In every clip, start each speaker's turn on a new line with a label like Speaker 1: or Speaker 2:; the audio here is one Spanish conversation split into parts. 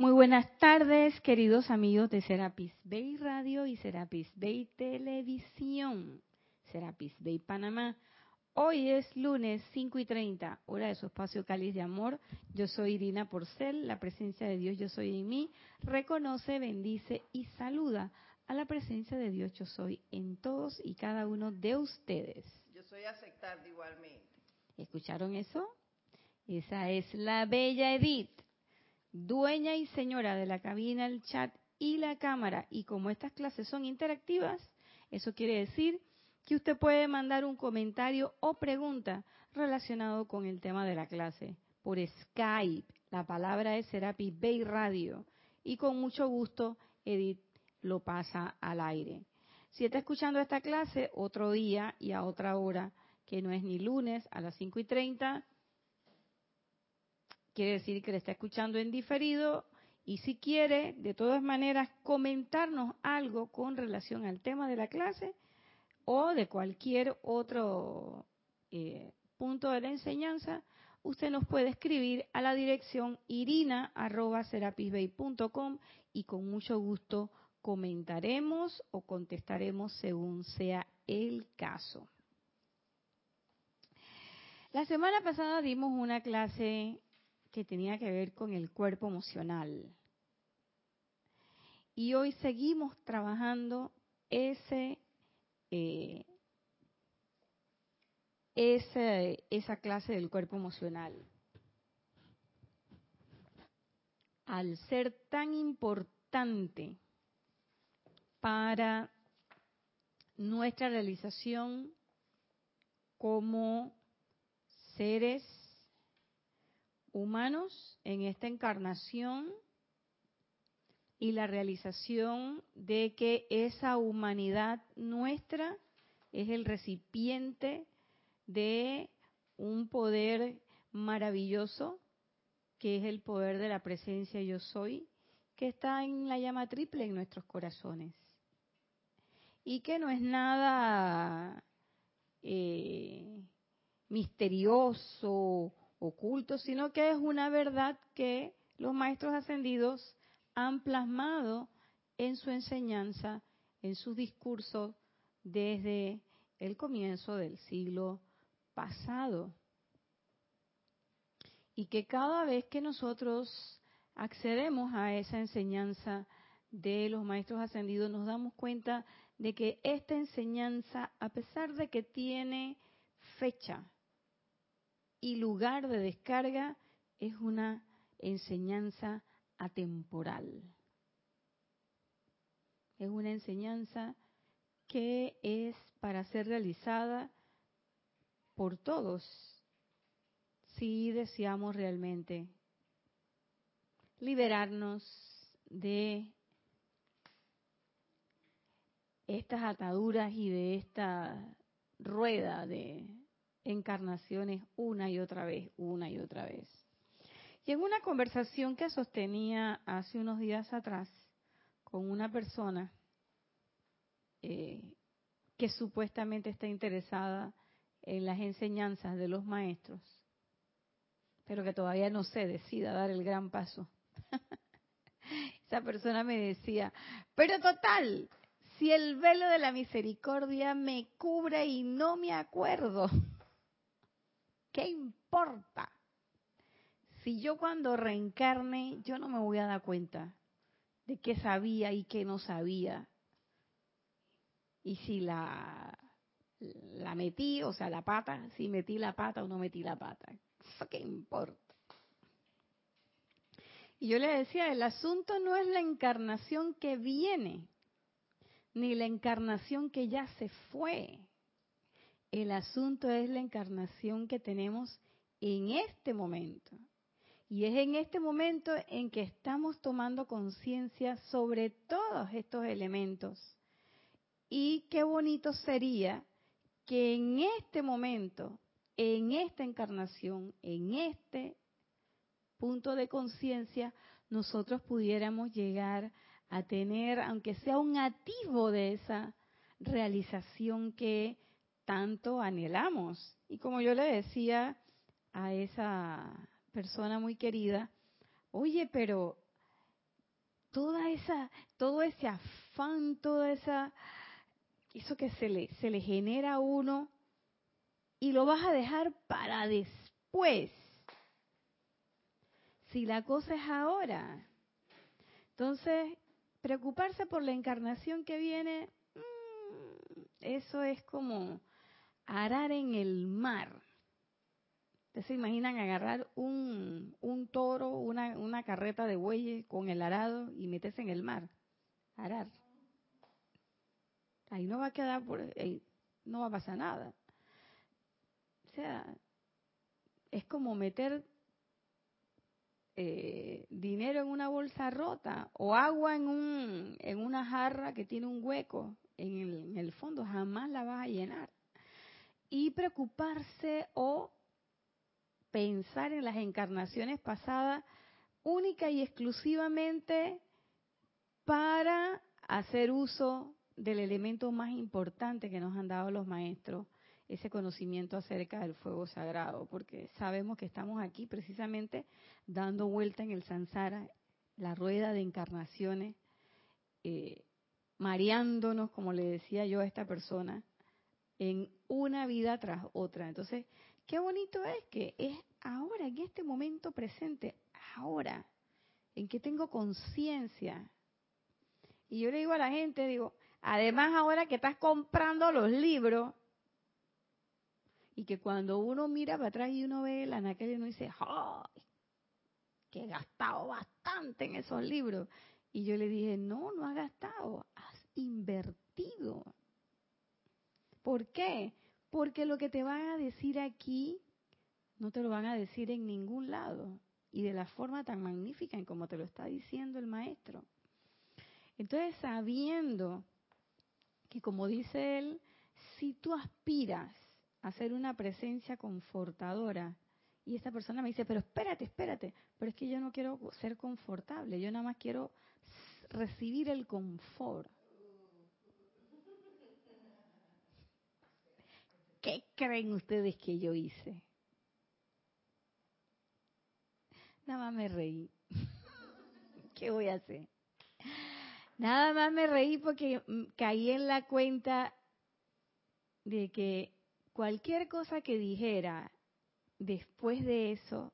Speaker 1: Muy buenas tardes, queridos amigos de Serapis Bay Radio y Serapis Bay Televisión, Serapis Bay Panamá. Hoy es lunes 5 y 30, hora de su espacio Cáliz de Amor. Yo soy Irina Porcel, la presencia de Dios Yo Soy en mí. Reconoce, bendice y saluda a la presencia de Dios Yo Soy en todos y cada uno de ustedes.
Speaker 2: Yo soy aceptar igualmente.
Speaker 1: ¿Escucharon eso? Esa es la bella Edith dueña y señora de la cabina, el chat y la cámara. Y como estas clases son interactivas, eso quiere decir que usted puede mandar un comentario o pregunta relacionado con el tema de la clase por Skype. La palabra es Serapis Bay Radio. Y con mucho gusto, Edith lo pasa al aire. Si está escuchando esta clase otro día y a otra hora, que no es ni lunes a las 5 y 30, quiere decir que le está escuchando en diferido y si quiere, de todas maneras, comentarnos algo con relación al tema de la clase o de cualquier otro eh, punto de la enseñanza, usted nos puede escribir a la dirección irina.serapisbay.com y con mucho gusto comentaremos o contestaremos según sea el caso. La semana pasada dimos una clase que tenía que ver con el cuerpo emocional. Y hoy seguimos trabajando ese, eh, esa clase del cuerpo emocional. Al ser tan importante para nuestra realización como seres humanos en esta encarnación y la realización de que esa humanidad nuestra es el recipiente de un poder maravilloso que es el poder de la presencia yo soy, que está en la llama triple en nuestros corazones. Y que no es nada eh, misterioso oculto, sino que es una verdad que los maestros ascendidos han plasmado en su enseñanza, en sus discursos desde el comienzo del siglo pasado. Y que cada vez que nosotros accedemos a esa enseñanza de los maestros ascendidos, nos damos cuenta de que esta enseñanza, a pesar de que tiene fecha, y lugar de descarga es una enseñanza atemporal. Es una enseñanza que es para ser realizada por todos si deseamos realmente liberarnos de estas ataduras y de esta rueda de encarnaciones una y otra vez, una y otra vez. Y en una conversación que sostenía hace unos días atrás con una persona eh, que supuestamente está interesada en las enseñanzas de los maestros, pero que todavía no se decida dar el gran paso. Esa persona me decía, pero total, si el velo de la misericordia me cubre y no me acuerdo. ¿Qué importa? Si yo cuando reencarne, yo no me voy a dar cuenta de qué sabía y qué no sabía. Y si la, la metí, o sea, la pata, si metí la pata o no metí la pata. qué importa? Y yo le decía, el asunto no es la encarnación que viene, ni la encarnación que ya se fue. El asunto es la encarnación que tenemos en este momento. Y es en este momento en que estamos tomando conciencia sobre todos estos elementos. Y qué bonito sería que en este momento, en esta encarnación, en este punto de conciencia, nosotros pudiéramos llegar a tener, aunque sea un atisbo de esa realización que tanto anhelamos. Y como yo le decía a esa persona muy querida, oye, pero toda esa, todo ese afán, toda esa, eso que se le, se le genera a uno, y lo vas a dejar para después. Si la cosa es ahora. Entonces, preocuparse por la encarnación que viene, mm, eso es como arar en el mar. ¿Ustedes se imaginan agarrar un, un toro, una, una carreta de bueyes con el arado y meterse en el mar? Arar. Ahí no va a quedar, por, no va a pasar nada. O sea, es como meter eh, dinero en una bolsa rota o agua en, un, en una jarra que tiene un hueco en el, en el fondo, jamás la vas a llenar. Y preocuparse o pensar en las encarnaciones pasadas única y exclusivamente para hacer uso del elemento más importante que nos han dado los maestros, ese conocimiento acerca del fuego sagrado, porque sabemos que estamos aquí precisamente dando vuelta en el sansara, la rueda de encarnaciones, eh, mareándonos, como le decía yo a esta persona, en una vida tras otra. Entonces, qué bonito es que es ahora, en este momento presente, ahora, en que tengo conciencia. Y yo le digo a la gente, digo, además ahora que estás comprando los libros, y que cuando uno mira para atrás y uno ve el anaquel y uno dice, ¡ay! Que he gastado bastante en esos libros. Y yo le dije, no, no has gastado, has invertido. ¿Por qué? Porque lo que te van a decir aquí no te lo van a decir en ningún lado y de la forma tan magnífica en como te lo está diciendo el maestro. Entonces, sabiendo que como dice él, si tú aspiras hacer una presencia confortadora. Y esta persona me dice, pero espérate, espérate, pero es que yo no quiero ser confortable, yo nada más quiero recibir el confort. ¿Qué creen ustedes que yo hice? Nada más me reí. ¿Qué voy a hacer? Nada más me reí porque caí en la cuenta de que cualquier cosa que dijera después de eso,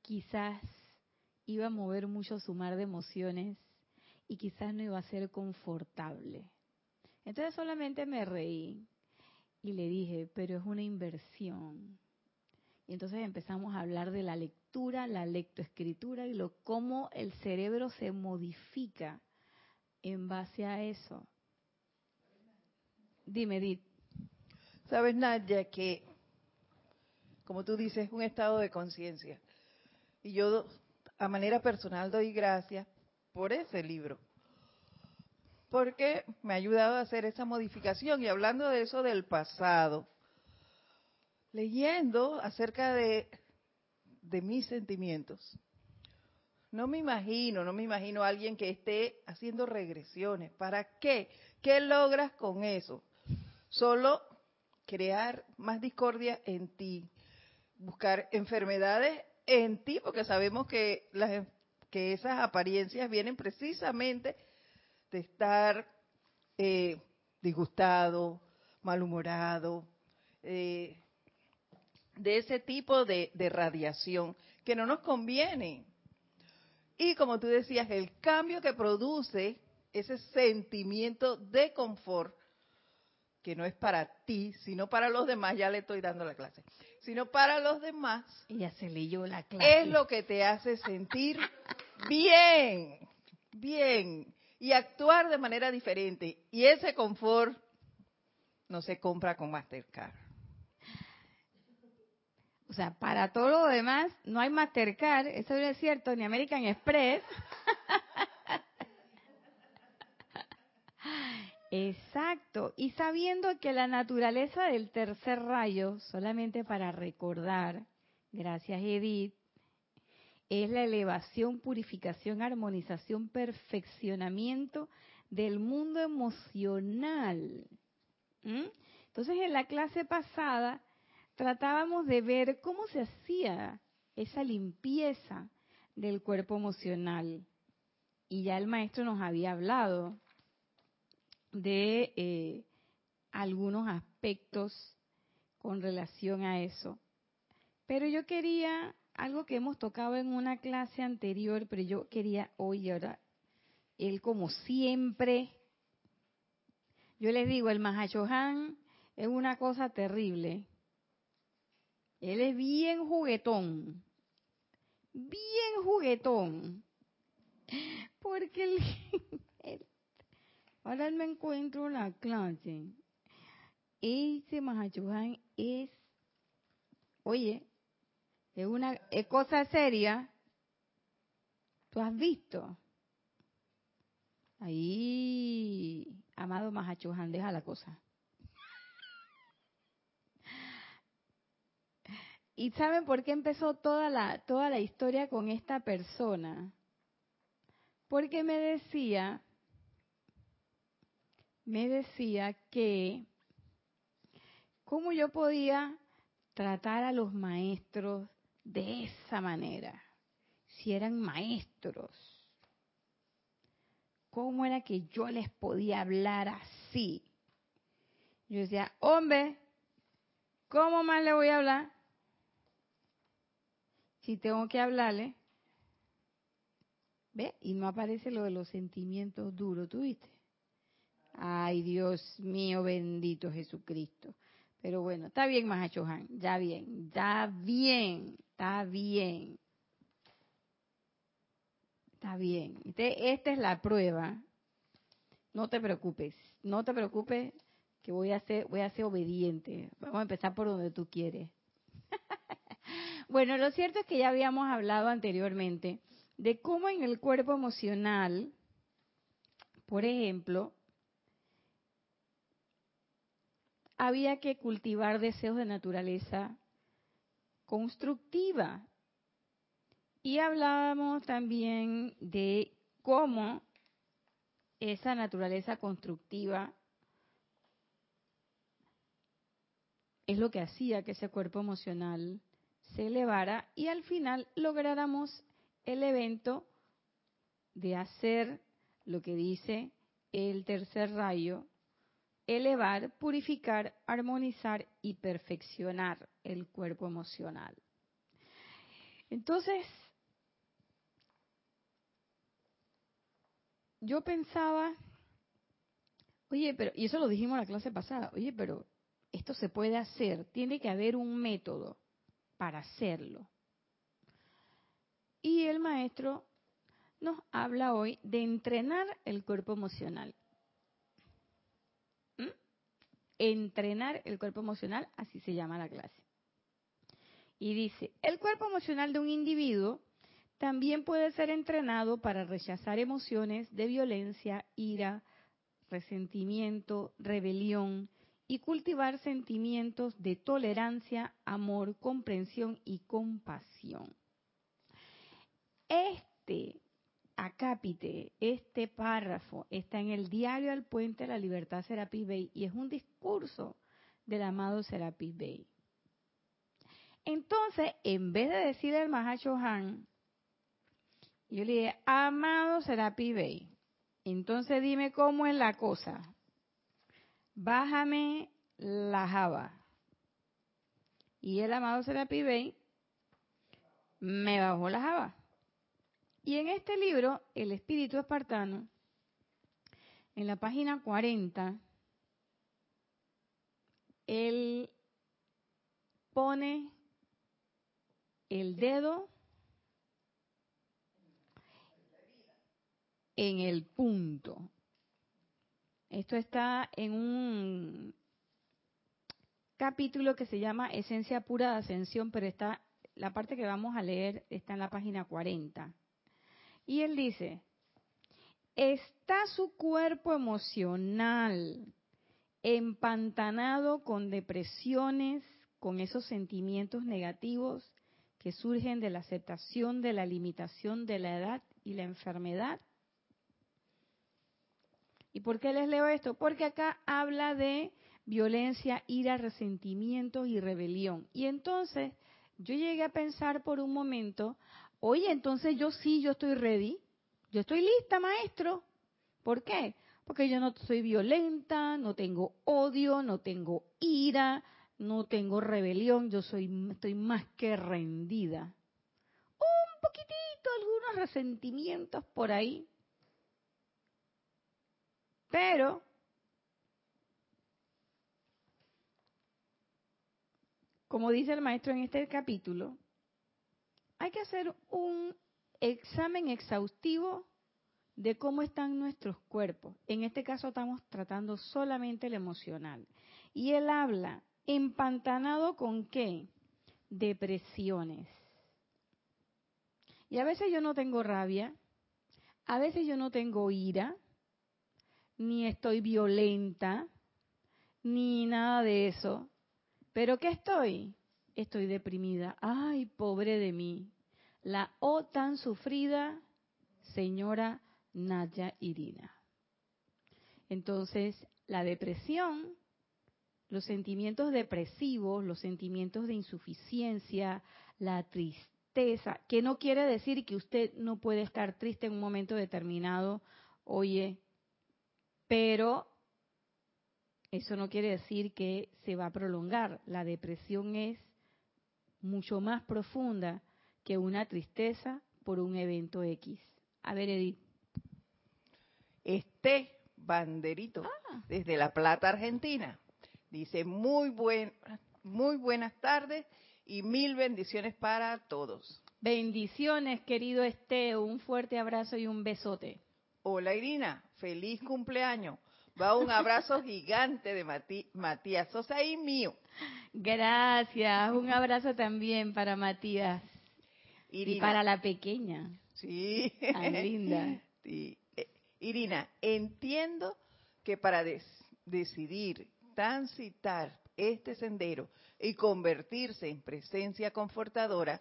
Speaker 1: quizás iba a mover mucho su mar de emociones y quizás no iba a ser confortable. Entonces solamente me reí y le dije, pero es una inversión. Y entonces empezamos a hablar de la lectura, la lectoescritura y lo cómo el cerebro se modifica en base a eso. Dime, Edith.
Speaker 2: Sabes, Nadia, que, como tú dices, es un estado de conciencia. Y yo, a manera personal, doy gracias por ese libro. Porque me ha ayudado a hacer esa modificación. Y hablando de eso del pasado, leyendo acerca de, de mis sentimientos, no me imagino, no me imagino a alguien que esté haciendo regresiones. ¿Para qué? ¿Qué logras con eso? Solo crear más discordia en ti, buscar enfermedades en ti, porque sabemos que, las, que esas apariencias vienen precisamente de estar eh, disgustado, malhumorado, eh, de ese tipo de, de radiación que no nos conviene. Y como tú decías, el cambio que produce ese sentimiento de confort que no es para ti, sino para los demás, ya le estoy dando la clase, sino para los demás.
Speaker 1: ya se leyó la clase.
Speaker 2: Es lo que te hace sentir bien, bien, y actuar de manera diferente. Y ese confort no se compra con Mastercard.
Speaker 1: O sea, para todo lo demás no hay Mastercard, eso es cierto, ni American Express. Exacto. Y sabiendo que la naturaleza del tercer rayo, solamente para recordar, gracias Edith, es la elevación, purificación, armonización, perfeccionamiento del mundo emocional. ¿Mm? Entonces, en la clase pasada tratábamos de ver cómo se hacía esa limpieza del cuerpo emocional. Y ya el maestro nos había hablado de eh, algunos aspectos con relación a eso. Pero yo quería, algo que hemos tocado en una clase anterior, pero yo quería hoy, él como siempre, yo les digo, el Mahachohan es una cosa terrible. Él es bien juguetón, bien juguetón, porque ahora me encuentro en la clase. Ese Mahachohan es, oye, es una cosa seria. ¿Tú has visto? Ahí, amado Mahachohan, deja la cosa. ¿Y saben por qué empezó toda la, toda la historia con esta persona? Porque me decía, me decía que cómo yo podía tratar a los maestros de esa manera, si eran maestros. ¿Cómo era que yo les podía hablar así? Yo decía, hombre, ¿cómo más le voy a hablar? Si tengo que hablarle. ¿Ve? Y no aparece lo de los sentimientos duros, ¿tú viste? Ay, Dios mío, bendito Jesucristo. Pero bueno, está bien, Mahachohan, ya bien, ya bien, está bien. Está bien. esta es la prueba. No te preocupes, no te preocupes que voy a ser, voy a ser obediente. Vamos a empezar por donde tú quieres. bueno, lo cierto es que ya habíamos hablado anteriormente de cómo en el cuerpo emocional, por ejemplo, había que cultivar deseos de naturaleza constructiva. Y hablábamos también de cómo esa naturaleza constructiva es lo que hacía que ese cuerpo emocional se elevara y al final lográramos el evento de hacer lo que dice el tercer rayo, elevar, purificar, armonizar y perfeccionar el cuerpo emocional. Entonces, yo pensaba, oye, pero, y eso lo dijimos en la clase pasada, oye, pero esto se puede hacer, tiene que haber un método para hacerlo. Y el maestro nos habla hoy de entrenar el cuerpo emocional. Entrenar el cuerpo emocional, así se llama la clase. Y dice, el cuerpo emocional de un individuo también puede ser entrenado para rechazar emociones de violencia, ira, resentimiento, rebelión y cultivar sentimientos de tolerancia, amor, comprensión y compasión. Este acápite, este párrafo está en el diario al puente de la libertad Serapis Bey y es un discurso del amado Serapis Bey. Entonces, en vez de decir el Han, yo le dije, amado Serapis Bey, entonces dime cómo es la cosa. Bájame la java. Y el amado Serapis Bey me bajó la java. Y en este libro, El Espíritu Espartano, en la página 40, él pone el dedo en el punto. Esto está en un capítulo que se llama Esencia Pura de Ascensión, pero está la parte que vamos a leer está en la página 40. Y él dice, está su cuerpo emocional empantanado con depresiones, con esos sentimientos negativos que surgen de la aceptación de la limitación de la edad y la enfermedad. ¿Y por qué les leo esto? Porque acá habla de violencia, ira, resentimientos y rebelión. Y entonces yo llegué a pensar por un momento, oye, entonces yo sí, yo estoy ready, yo estoy lista, maestro. ¿Por qué? Porque yo no soy violenta, no tengo odio, no tengo ira, no tengo rebelión, yo soy estoy más que rendida. Un poquitito, algunos resentimientos por ahí. Pero como dice el maestro en este capítulo, hay que hacer un examen exhaustivo de cómo están nuestros cuerpos. En este caso estamos tratando solamente el emocional. Y él habla, empantanado con qué? Depresiones. Y a veces yo no tengo rabia, a veces yo no tengo ira, ni estoy violenta, ni nada de eso. ¿Pero qué estoy? Estoy deprimida. Ay, pobre de mí. La O tan sufrida, señora Naya Irina. Entonces, la depresión, los sentimientos depresivos, los sentimientos de insuficiencia, la tristeza, que no quiere decir que usted no puede estar triste en un momento determinado, oye, pero eso no quiere decir que se va a prolongar. La depresión es mucho más profunda que una tristeza por un evento X. A ver, Edith.
Speaker 2: Este banderito ah. desde La Plata, Argentina. Dice, muy, buen, muy buenas tardes y mil bendiciones para todos.
Speaker 1: Bendiciones, querido Este, un fuerte abrazo y un besote.
Speaker 2: Hola Irina, feliz cumpleaños. Va un abrazo gigante de Matías Sosa y mío.
Speaker 1: Gracias, un abrazo también para Matías. Y para la pequeña.
Speaker 2: Sí.
Speaker 1: Tan linda.
Speaker 2: Sí. Irina, entiendo que para decidir transitar este sendero y convertirse en presencia confortadora,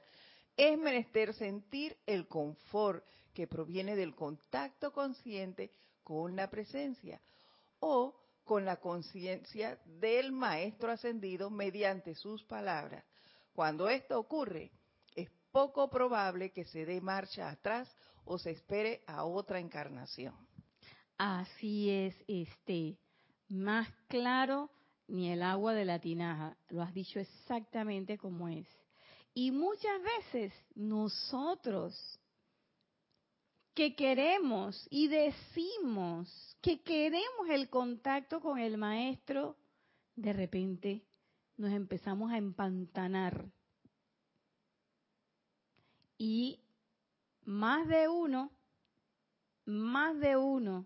Speaker 2: es menester sentir el confort que proviene del contacto consciente con la presencia o con la conciencia del maestro ascendido mediante sus palabras. Cuando esto ocurre, es poco probable que se dé marcha atrás o se espere a otra encarnación.
Speaker 1: Así es, este, más claro ni el agua de la tinaja, lo has dicho exactamente como es. Y muchas veces nosotros que queremos y decimos que queremos el contacto con el maestro, de repente nos empezamos a empantanar. Y más de uno, más de uno,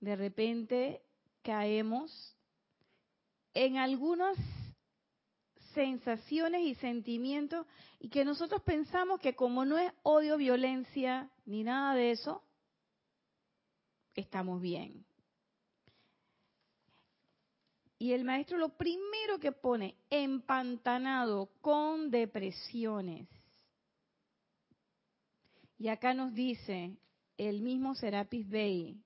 Speaker 1: de repente caemos en algunas sensaciones y sentimientos y que nosotros pensamos que como no es odio, violencia ni nada de eso, estamos bien. Y el maestro lo primero que pone, empantanado con depresiones. Y acá nos dice el mismo Serapis Bey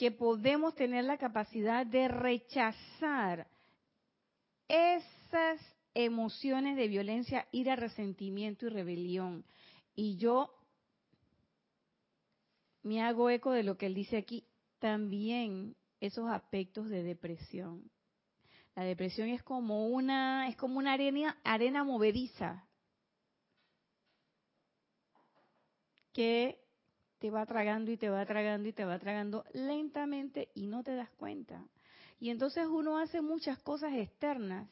Speaker 1: que podemos tener la capacidad de rechazar esas emociones de violencia, ira, resentimiento y rebelión. Y yo me hago eco de lo que él dice aquí, también esos aspectos de depresión. La depresión es como una, es como una arena, arena movediza que te va tragando y te va tragando y te va tragando lentamente y no te das cuenta. Y entonces uno hace muchas cosas externas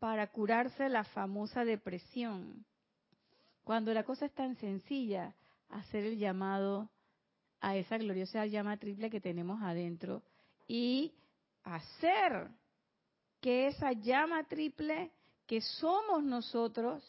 Speaker 1: para curarse la famosa depresión. Cuando la cosa es tan sencilla, hacer el llamado a esa gloriosa llama triple que tenemos adentro y hacer que esa llama triple que somos nosotros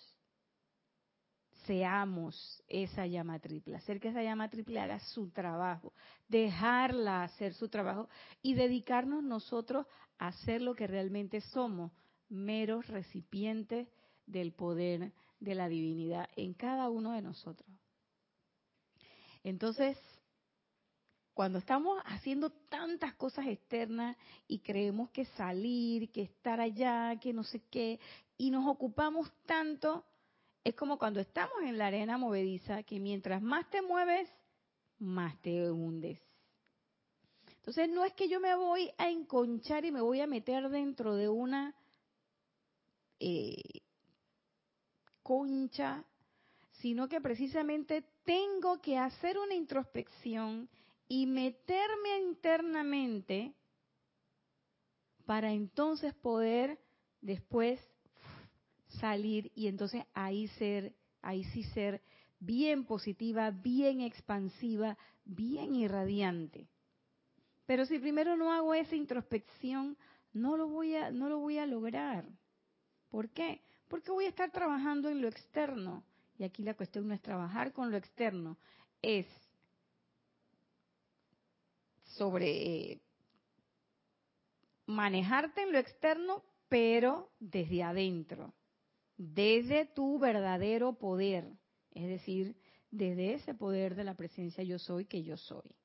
Speaker 1: seamos esa llama triple, hacer que esa llama triple haga su trabajo, dejarla hacer su trabajo y dedicarnos nosotros a hacer lo que realmente somos, meros recipientes del poder de la divinidad en cada uno de nosotros. Entonces, cuando estamos haciendo tantas cosas externas y creemos que salir, que estar allá, que no sé qué, y nos ocupamos tanto, es como cuando estamos en la arena movediza, que mientras más te mueves, más te hundes. Entonces no es que yo me voy a enconchar y me voy a meter dentro de una eh, concha, sino que precisamente tengo que hacer una introspección y meterme internamente para entonces poder después salir y entonces ahí ser, ahí sí ser bien positiva, bien expansiva, bien irradiante. Pero si primero no hago esa introspección, no lo voy a, no lo voy a lograr. ¿Por qué? Porque voy a estar trabajando en lo externo. Y aquí la cuestión no es trabajar con lo externo, es sobre eh, manejarte en lo externo, pero desde adentro, desde tu verdadero poder, es decir, desde ese poder de la presencia yo soy que yo soy.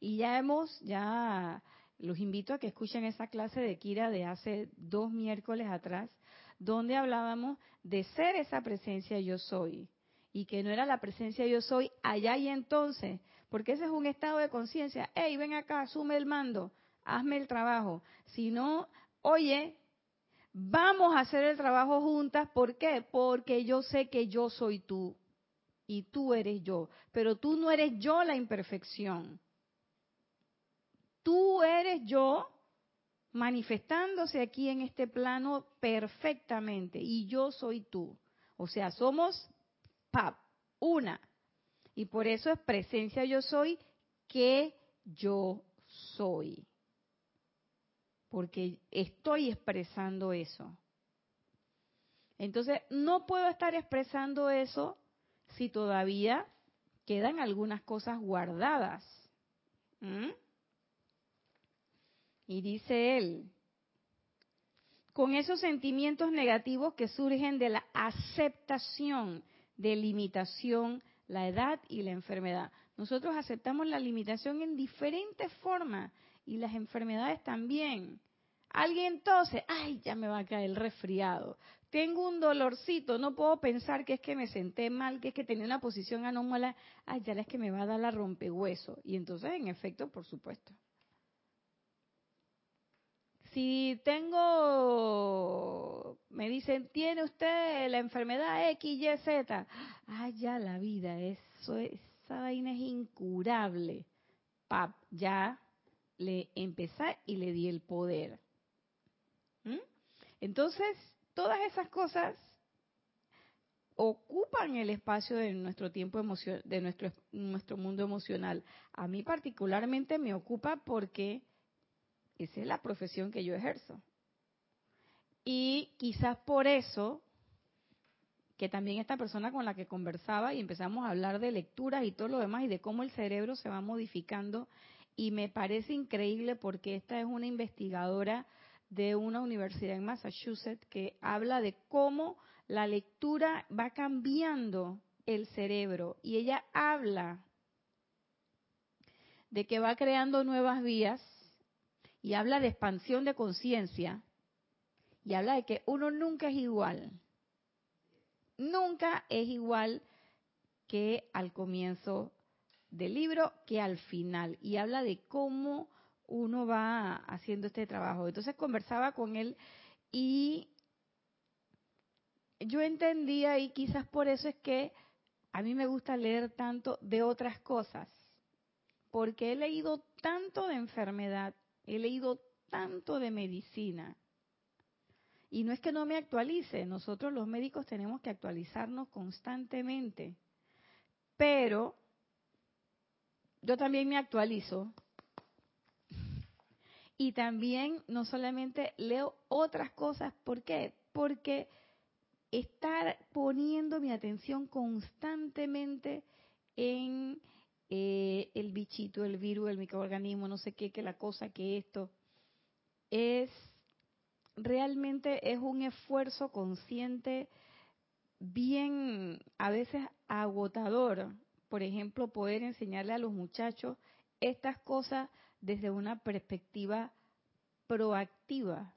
Speaker 1: Y ya hemos, ya los invito a que escuchen esa clase de Kira de hace dos miércoles atrás, donde hablábamos de ser esa presencia yo soy y que no era la presencia yo soy allá y entonces, porque ese es un estado de conciencia. Hey, ven acá, asume el mando, hazme el trabajo. Si no, oye, vamos a hacer el trabajo juntas. ¿Por qué? Porque yo sé que yo soy tú y tú eres yo, pero tú no eres yo la imperfección. Tú eres yo manifestándose aquí en este plano perfectamente y yo soy tú. O sea, somos una. Y por eso es presencia yo soy que yo soy. Porque estoy expresando eso. Entonces, no puedo estar expresando eso si todavía quedan algunas cosas guardadas. ¿Mm? Y dice él, con esos sentimientos negativos que surgen de la aceptación de limitación, la edad y la enfermedad. Nosotros aceptamos la limitación en diferentes formas y las enfermedades también. Alguien tose, ay, ya me va a caer el resfriado. Tengo un dolorcito, no puedo pensar que es que me senté mal, que es que tenía una posición anómala, ay, ya es que me va a dar la rompehueso. Y entonces, en efecto, por supuesto. Si tengo, me dicen, tiene usted la enfermedad X, Y, Z. Ah, ya la vida, eso, esa vaina es incurable. Pap, ya le empecé y le di el poder. ¿Mm? Entonces, todas esas cosas ocupan el espacio de nuestro tiempo emocional, de nuestro, nuestro mundo emocional. A mí particularmente me ocupa porque esa es la profesión que yo ejerzo. Y quizás por eso, que también esta persona con la que conversaba y empezamos a hablar de lecturas y todo lo demás y de cómo el cerebro se va modificando, y me parece increíble porque esta es una investigadora de una universidad en Massachusetts que habla de cómo la lectura va cambiando el cerebro y ella habla de que va creando nuevas vías y habla de expansión de conciencia y habla de que uno nunca es igual. Nunca es igual que al comienzo del libro que al final. Y habla de cómo uno va haciendo este trabajo. Entonces conversaba con él y yo entendía y quizás por eso es que a mí me gusta leer tanto de otras cosas, porque he leído tanto de enfermedad, He leído tanto de medicina. Y no es que no me actualice, nosotros los médicos tenemos que actualizarnos constantemente. Pero yo también me actualizo. Y también no solamente leo otras cosas, ¿por qué? Porque estar poniendo mi atención constantemente en eh, el bichito, el virus, el microorganismo, no sé qué, que la cosa, que esto, es realmente es un esfuerzo consciente bien a veces agotador. Por ejemplo, poder enseñarle a los muchachos estas cosas desde una perspectiva proactiva.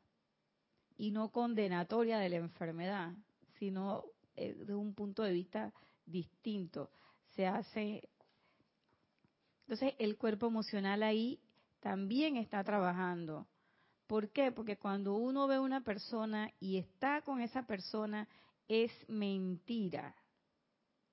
Speaker 1: y no condenatoria de la enfermedad, sino eh, desde un punto de vista distinto. Se hace. Entonces, el cuerpo emocional ahí también está trabajando. ¿Por qué? Porque cuando uno ve a una persona y está con esa persona, es mentira.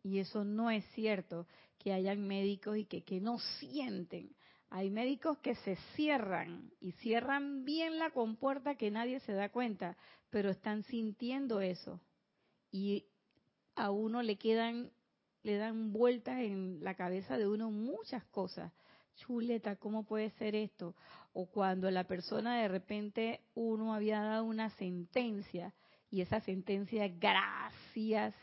Speaker 1: Y eso no es cierto, que hayan médicos y que, que no sienten. Hay médicos que se cierran y cierran bien la compuerta que nadie se da cuenta, pero están sintiendo eso. Y a uno le quedan, le dan vueltas en la cabeza de uno muchas cosas. Chuleta, ¿cómo puede ser esto? O cuando la persona de repente uno había dado una sentencia y esa sentencia, gracias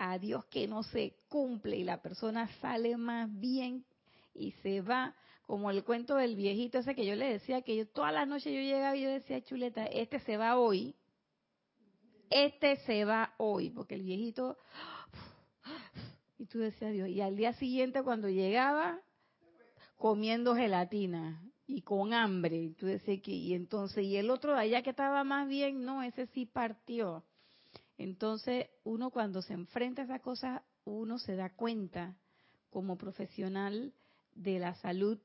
Speaker 1: a Dios que no se cumple y la persona sale más bien y se va, como el cuento del viejito ese que yo le decía, que yo todas las noches yo llegaba y yo decía, chuleta, este se va hoy, este se va hoy, porque el viejito, y tú decías, Dios, y al día siguiente cuando llegaba, comiendo gelatina y con hambre, y tú decías que, y entonces, y el otro de allá que estaba más bien, no, ese sí partió. Entonces, uno cuando se enfrenta a esas cosas, uno se da cuenta como profesional de la salud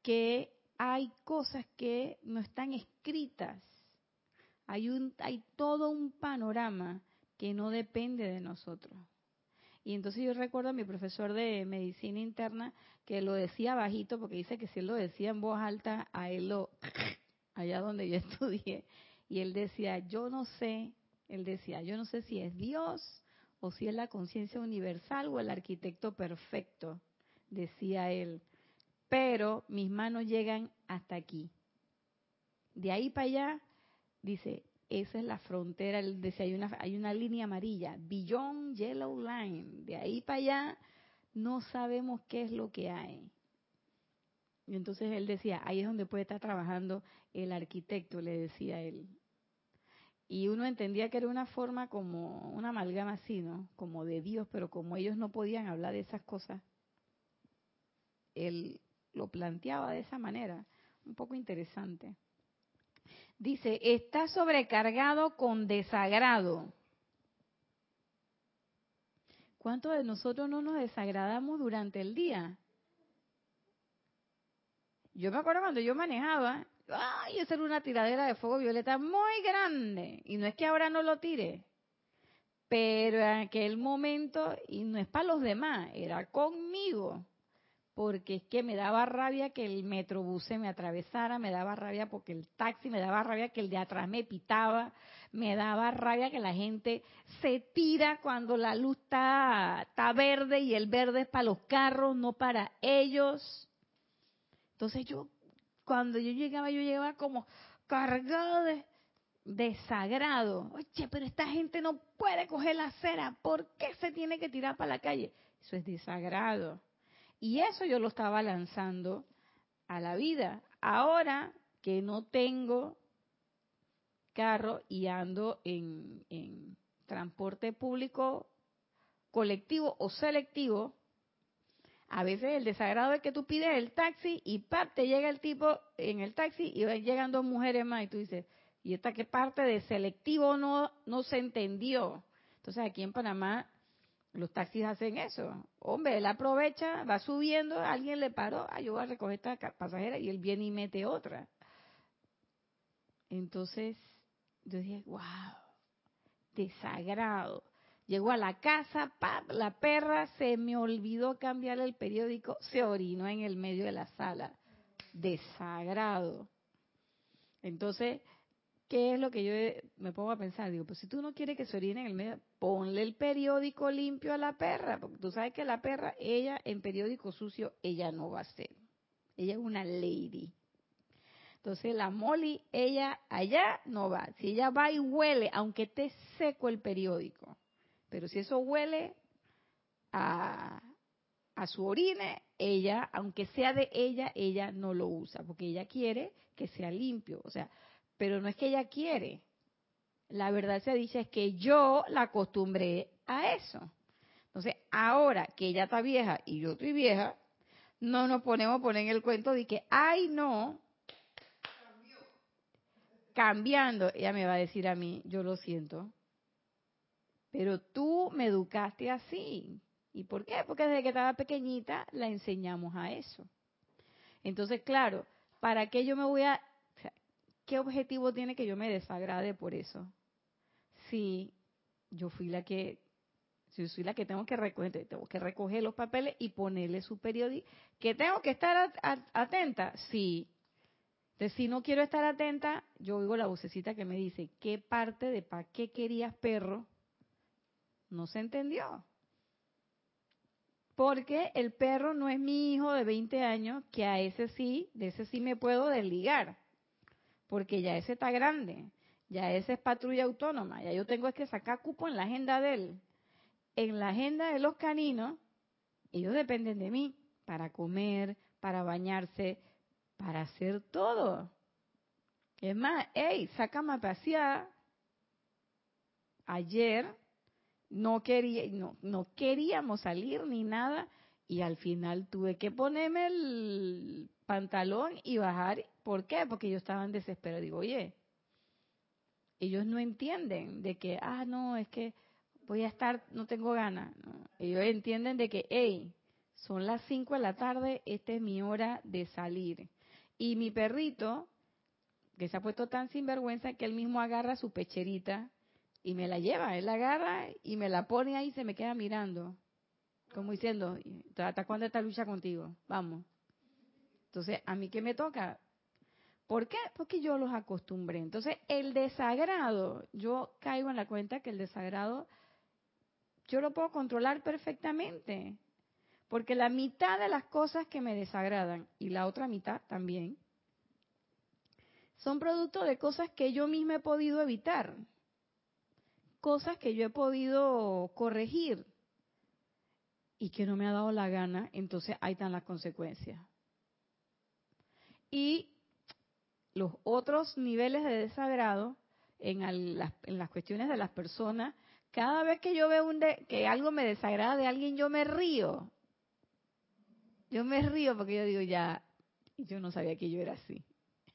Speaker 1: que hay cosas que no están escritas. Hay, un, hay todo un panorama que no depende de nosotros. Y entonces yo recuerdo a mi profesor de medicina interna que lo decía bajito porque dice que si él lo decía en voz alta, a él lo, allá donde yo estudié, y él decía, yo no sé, él decía, yo no sé si es Dios o si es la conciencia universal o el arquitecto perfecto decía él, pero mis manos llegan hasta aquí. De ahí para allá, dice, esa es la frontera, él decía, hay una, hay una línea amarilla, Beyond Yellow Line, de ahí para allá no sabemos qué es lo que hay. Y entonces él decía, ahí es donde puede estar trabajando el arquitecto, le decía él. Y uno entendía que era una forma como una amalgama así, ¿no? Como de Dios, pero como ellos no podían hablar de esas cosas, él lo planteaba de esa manera. Un poco interesante. Dice, está sobrecargado con desagrado. ¿Cuántos de nosotros no nos desagradamos durante el día? Yo me acuerdo cuando yo manejaba, ay, esa era una tiradera de fuego violeta muy grande. Y no es que ahora no lo tire, pero en aquel momento, y no es para los demás, era conmigo porque es que me daba rabia que el metrobús se me atravesara, me daba rabia porque el taxi, me daba rabia que el de atrás me pitaba, me daba rabia que la gente se tira cuando la luz está, está verde y el verde es para los carros, no para ellos. Entonces yo, cuando yo llegaba, yo llegaba como cargado de desagrado. Oye, pero esta gente no puede coger la acera, ¿por qué se tiene que tirar para la calle? Eso es desagrado. Y eso yo lo estaba lanzando a la vida. Ahora que no tengo carro y ando en, transporte público colectivo o selectivo, a veces el desagrado es que tú pides el taxi y ¡pap! te llega el tipo en el taxi y van llegando mujeres más y tú dices, ¿y esta qué parte de selectivo no, no se entendió? Entonces aquí en Panamá los taxis hacen eso. Hombre, él aprovecha, va subiendo, alguien le paró, ah, yo voy a recoger esta pasajera y él viene y mete otra. Entonces, yo dije, wow, desagrado. Llegó a la casa, la perra se me olvidó cambiar el periódico, se orinó en el medio de la sala. Desagrado. Entonces, ¿qué es lo que yo me pongo a pensar? Digo, pues si tú no quieres que se orine en el medio, ponle el periódico limpio a la perra, porque tú sabes que la perra, ella en periódico sucio, ella no va a ser. Ella es una lady. Entonces la Molly, ella allá no va. Si ella va y huele, aunque esté seco el periódico, pero si eso huele a, a su orine, ella, aunque sea de ella, ella no lo usa, porque ella quiere que sea limpio. O sea, pero no es que ella quiere. La verdad se dice es que yo la acostumbré a eso. Entonces, ahora que ella está vieja y yo estoy vieja, no nos ponemos a poner el cuento de que, ay, no, cambiando, ella me va a decir a mí, yo lo siento, pero tú me educaste así. ¿Y por qué? Porque desde que estaba pequeñita la enseñamos a eso. Entonces, claro, ¿para qué yo me voy a... ¿Qué objetivo tiene que yo me desagrade por eso? Si yo fui la que yo soy la que tengo que recoger, tengo que recoger los papeles y ponerle su periódico. ¿Que tengo que estar atenta? Sí. Entonces, si no quiero estar atenta, yo oigo la vocecita que me dice, ¿qué parte de para qué querías perro? No se entendió. Porque el perro no es mi hijo de 20 años, que a ese sí, de ese sí me puedo desligar. Porque ya ese está grande, ya ese es patrulla autónoma, ya yo tengo que sacar cupo en la agenda de él en la agenda de los caninos, ellos dependen de mí para comer, para bañarse, para hacer todo. Es más, hey, sácame a pasear. Ayer no, quería, no, no queríamos salir ni nada y al final tuve que ponerme el pantalón y bajar. ¿Por qué? Porque yo estaba en desespero. Digo, oye, ellos no entienden de que, ah, no, es que voy a estar, no tengo ganas. Ellos entienden de que, hey, son las 5 de la tarde, esta es mi hora de salir. Y mi perrito, que se ha puesto tan sinvergüenza que él mismo agarra su pecherita y me la lleva. Él la agarra y me la pone ahí y se me queda mirando. Como diciendo, ¿hasta cuándo esta lucha contigo? Vamos. Entonces, ¿a mí qué me toca? ¿Por qué? Porque yo los acostumbré. Entonces, el desagrado, yo caigo en la cuenta que el desagrado yo lo puedo controlar perfectamente. Porque la mitad de las cosas que me desagradan y la otra mitad también son producto de cosas que yo misma he podido evitar, cosas que yo he podido corregir y que no me ha dado la gana, entonces ahí están las consecuencias. Y los otros niveles de desagrado en, las, en las cuestiones de las personas cada vez que yo veo un que algo me desagrada de alguien, yo me río. Yo me río porque yo digo, ya, yo no sabía que yo era así.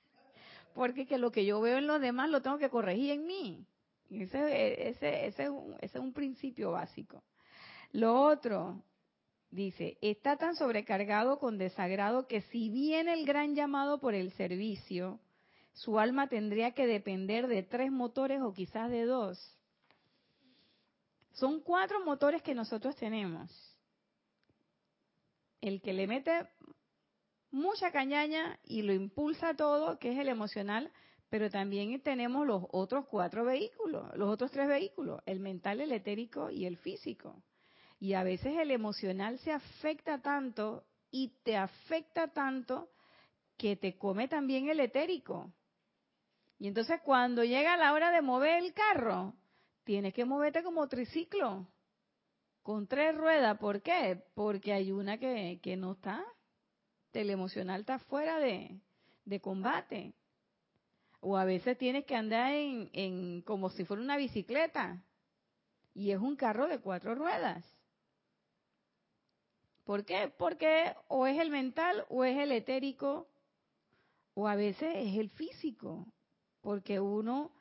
Speaker 1: Porque que lo que yo veo en los demás lo tengo que corregir en mí. Ese, ese, ese, ese es un principio básico. Lo otro, dice, está tan sobrecargado con desagrado que si viene el gran llamado por el servicio, su alma tendría que depender de tres motores o quizás de dos. Son cuatro motores que nosotros tenemos. El que le mete mucha cañaña y lo impulsa todo, que es el emocional, pero también tenemos los otros cuatro vehículos, los otros tres vehículos, el mental, el etérico y el físico. Y a veces el emocional se afecta tanto y te afecta tanto que te come también el etérico. Y entonces cuando llega la hora de mover el carro, tienes que moverte como triciclo, con tres ruedas. ¿Por qué? Porque hay una que, que no está, el emocional está fuera de, de combate. O a veces tienes que andar en, en como si fuera una bicicleta. Y es un carro de cuatro ruedas. ¿Por qué? Porque o es el mental o es el etérico o a veces es el físico. Porque uno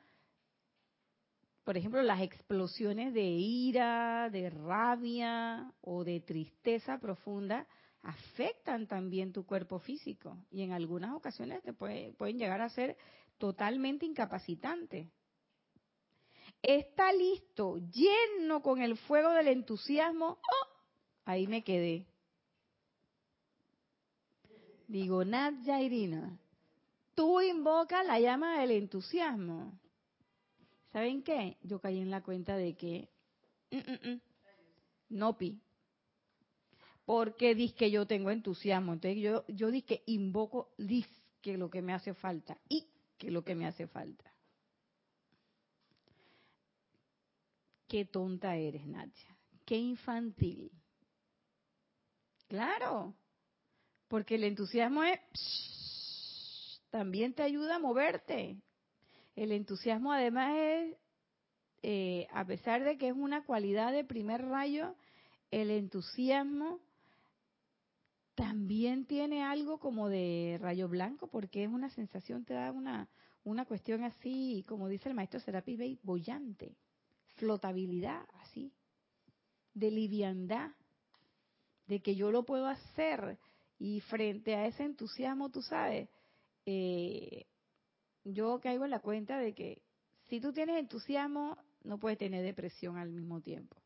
Speaker 1: por ejemplo, las explosiones de ira, de rabia o de tristeza profunda afectan también tu cuerpo físico y en algunas ocasiones te pueden llegar a ser totalmente incapacitantes. Está listo, lleno con el fuego del entusiasmo. ¡Oh! Ahí me quedé. Digo, Nadia Irina, tú invocas la llama del entusiasmo. ¿Saben qué? Yo caí en la cuenta de que mm, mm, mm, no pi. Porque dice que yo tengo entusiasmo. Entonces yo, yo dije que invoco, dice que lo que me hace falta y que lo que me hace falta. Qué tonta eres, Nadia. Qué infantil. Claro, porque el entusiasmo es, también te ayuda a moverte. El entusiasmo además es, eh, a pesar de que es una cualidad de primer rayo, el entusiasmo también tiene algo como de rayo blanco porque es una sensación, te da una, una cuestión así, como dice el maestro Serapis Bey, bollante, flotabilidad, así, de liviandad, de que yo lo puedo hacer. Y frente a ese entusiasmo, tú sabes, eh, yo caigo en la cuenta de que si tú tienes entusiasmo, no puedes tener depresión al mismo tiempo.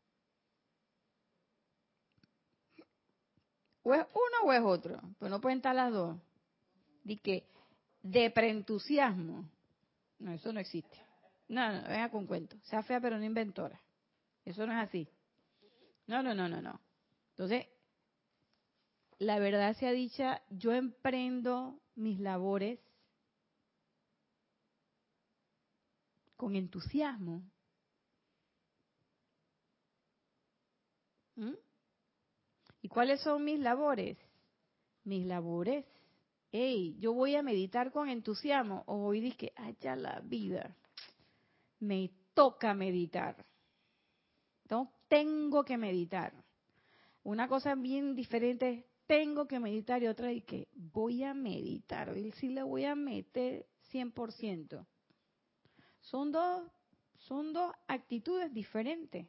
Speaker 1: O es uno o es otro, pues no pueden estar las dos. Di que de preentusiasmo. No, eso no existe. No, no, venga con cuento. Sea fea pero no inventora. Eso no es así. No, no, no, no, no. Entonces, la verdad sea dicha, yo emprendo mis labores con entusiasmo. ¿Mm? ¿Y cuáles son mis labores? Mis labores hey, yo voy a meditar con entusiasmo, o hoy dije, allá la vida, me toca meditar. No tengo que meditar. Una cosa bien diferente es tengo que meditar y otra es voy a meditar. Hoy sí le voy a meter 100%. Son dos, son dos actitudes diferentes.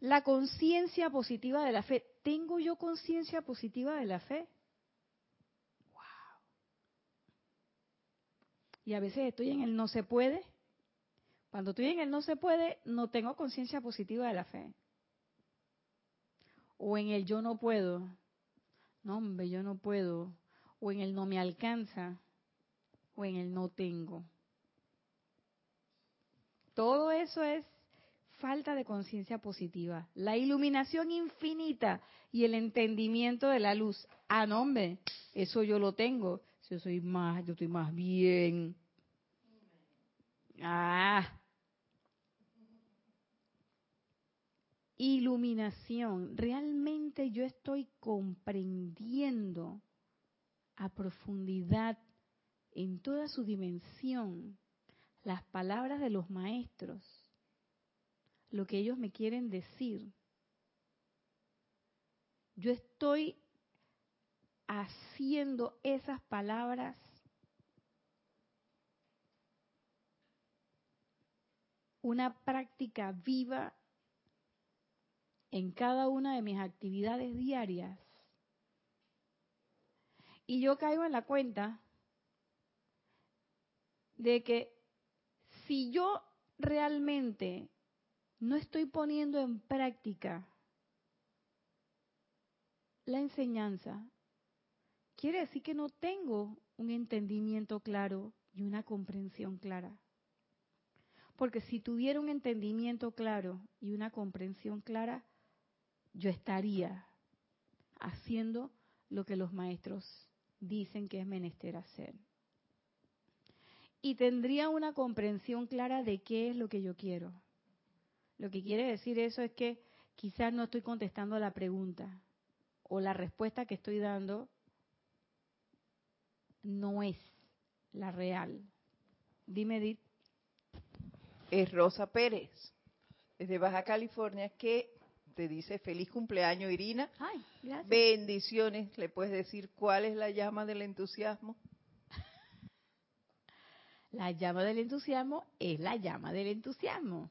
Speaker 1: La conciencia positiva de la fe. ¿Tengo yo conciencia positiva de la fe? Wow. Y a veces estoy en el no se puede. Cuando estoy en el no se puede, no tengo conciencia positiva de la fe. O en el yo no puedo. No, hombre, yo no puedo. O en el no me alcanza. O en el no tengo. Todo eso es falta de conciencia positiva. La iluminación infinita y el entendimiento de la luz. Ah, no, hombre, eso yo lo tengo. Yo soy más, yo estoy más bien. Ah. Iluminación. Realmente yo estoy comprendiendo a profundidad en toda su dimensión las palabras de los maestros lo que ellos me quieren decir. Yo estoy haciendo esas palabras una práctica viva en cada una de mis actividades diarias. Y yo caigo en la cuenta de que si yo realmente no estoy poniendo en práctica la enseñanza, quiere decir que no tengo un entendimiento claro y una comprensión clara. Porque si tuviera un entendimiento claro y una comprensión clara, yo estaría haciendo lo que los maestros dicen que es menester hacer. Y tendría una comprensión clara de qué es lo que yo quiero. Lo que quiere decir eso es que quizás no estoy contestando la pregunta o la respuesta que estoy dando no es la real. Dime, Edith.
Speaker 2: Es Rosa Pérez, desde Baja California, que te dice feliz cumpleaños, Irina.
Speaker 1: Ay, gracias.
Speaker 2: Bendiciones. ¿Le puedes decir cuál es la llama del entusiasmo?
Speaker 1: La llama del entusiasmo es la llama del entusiasmo.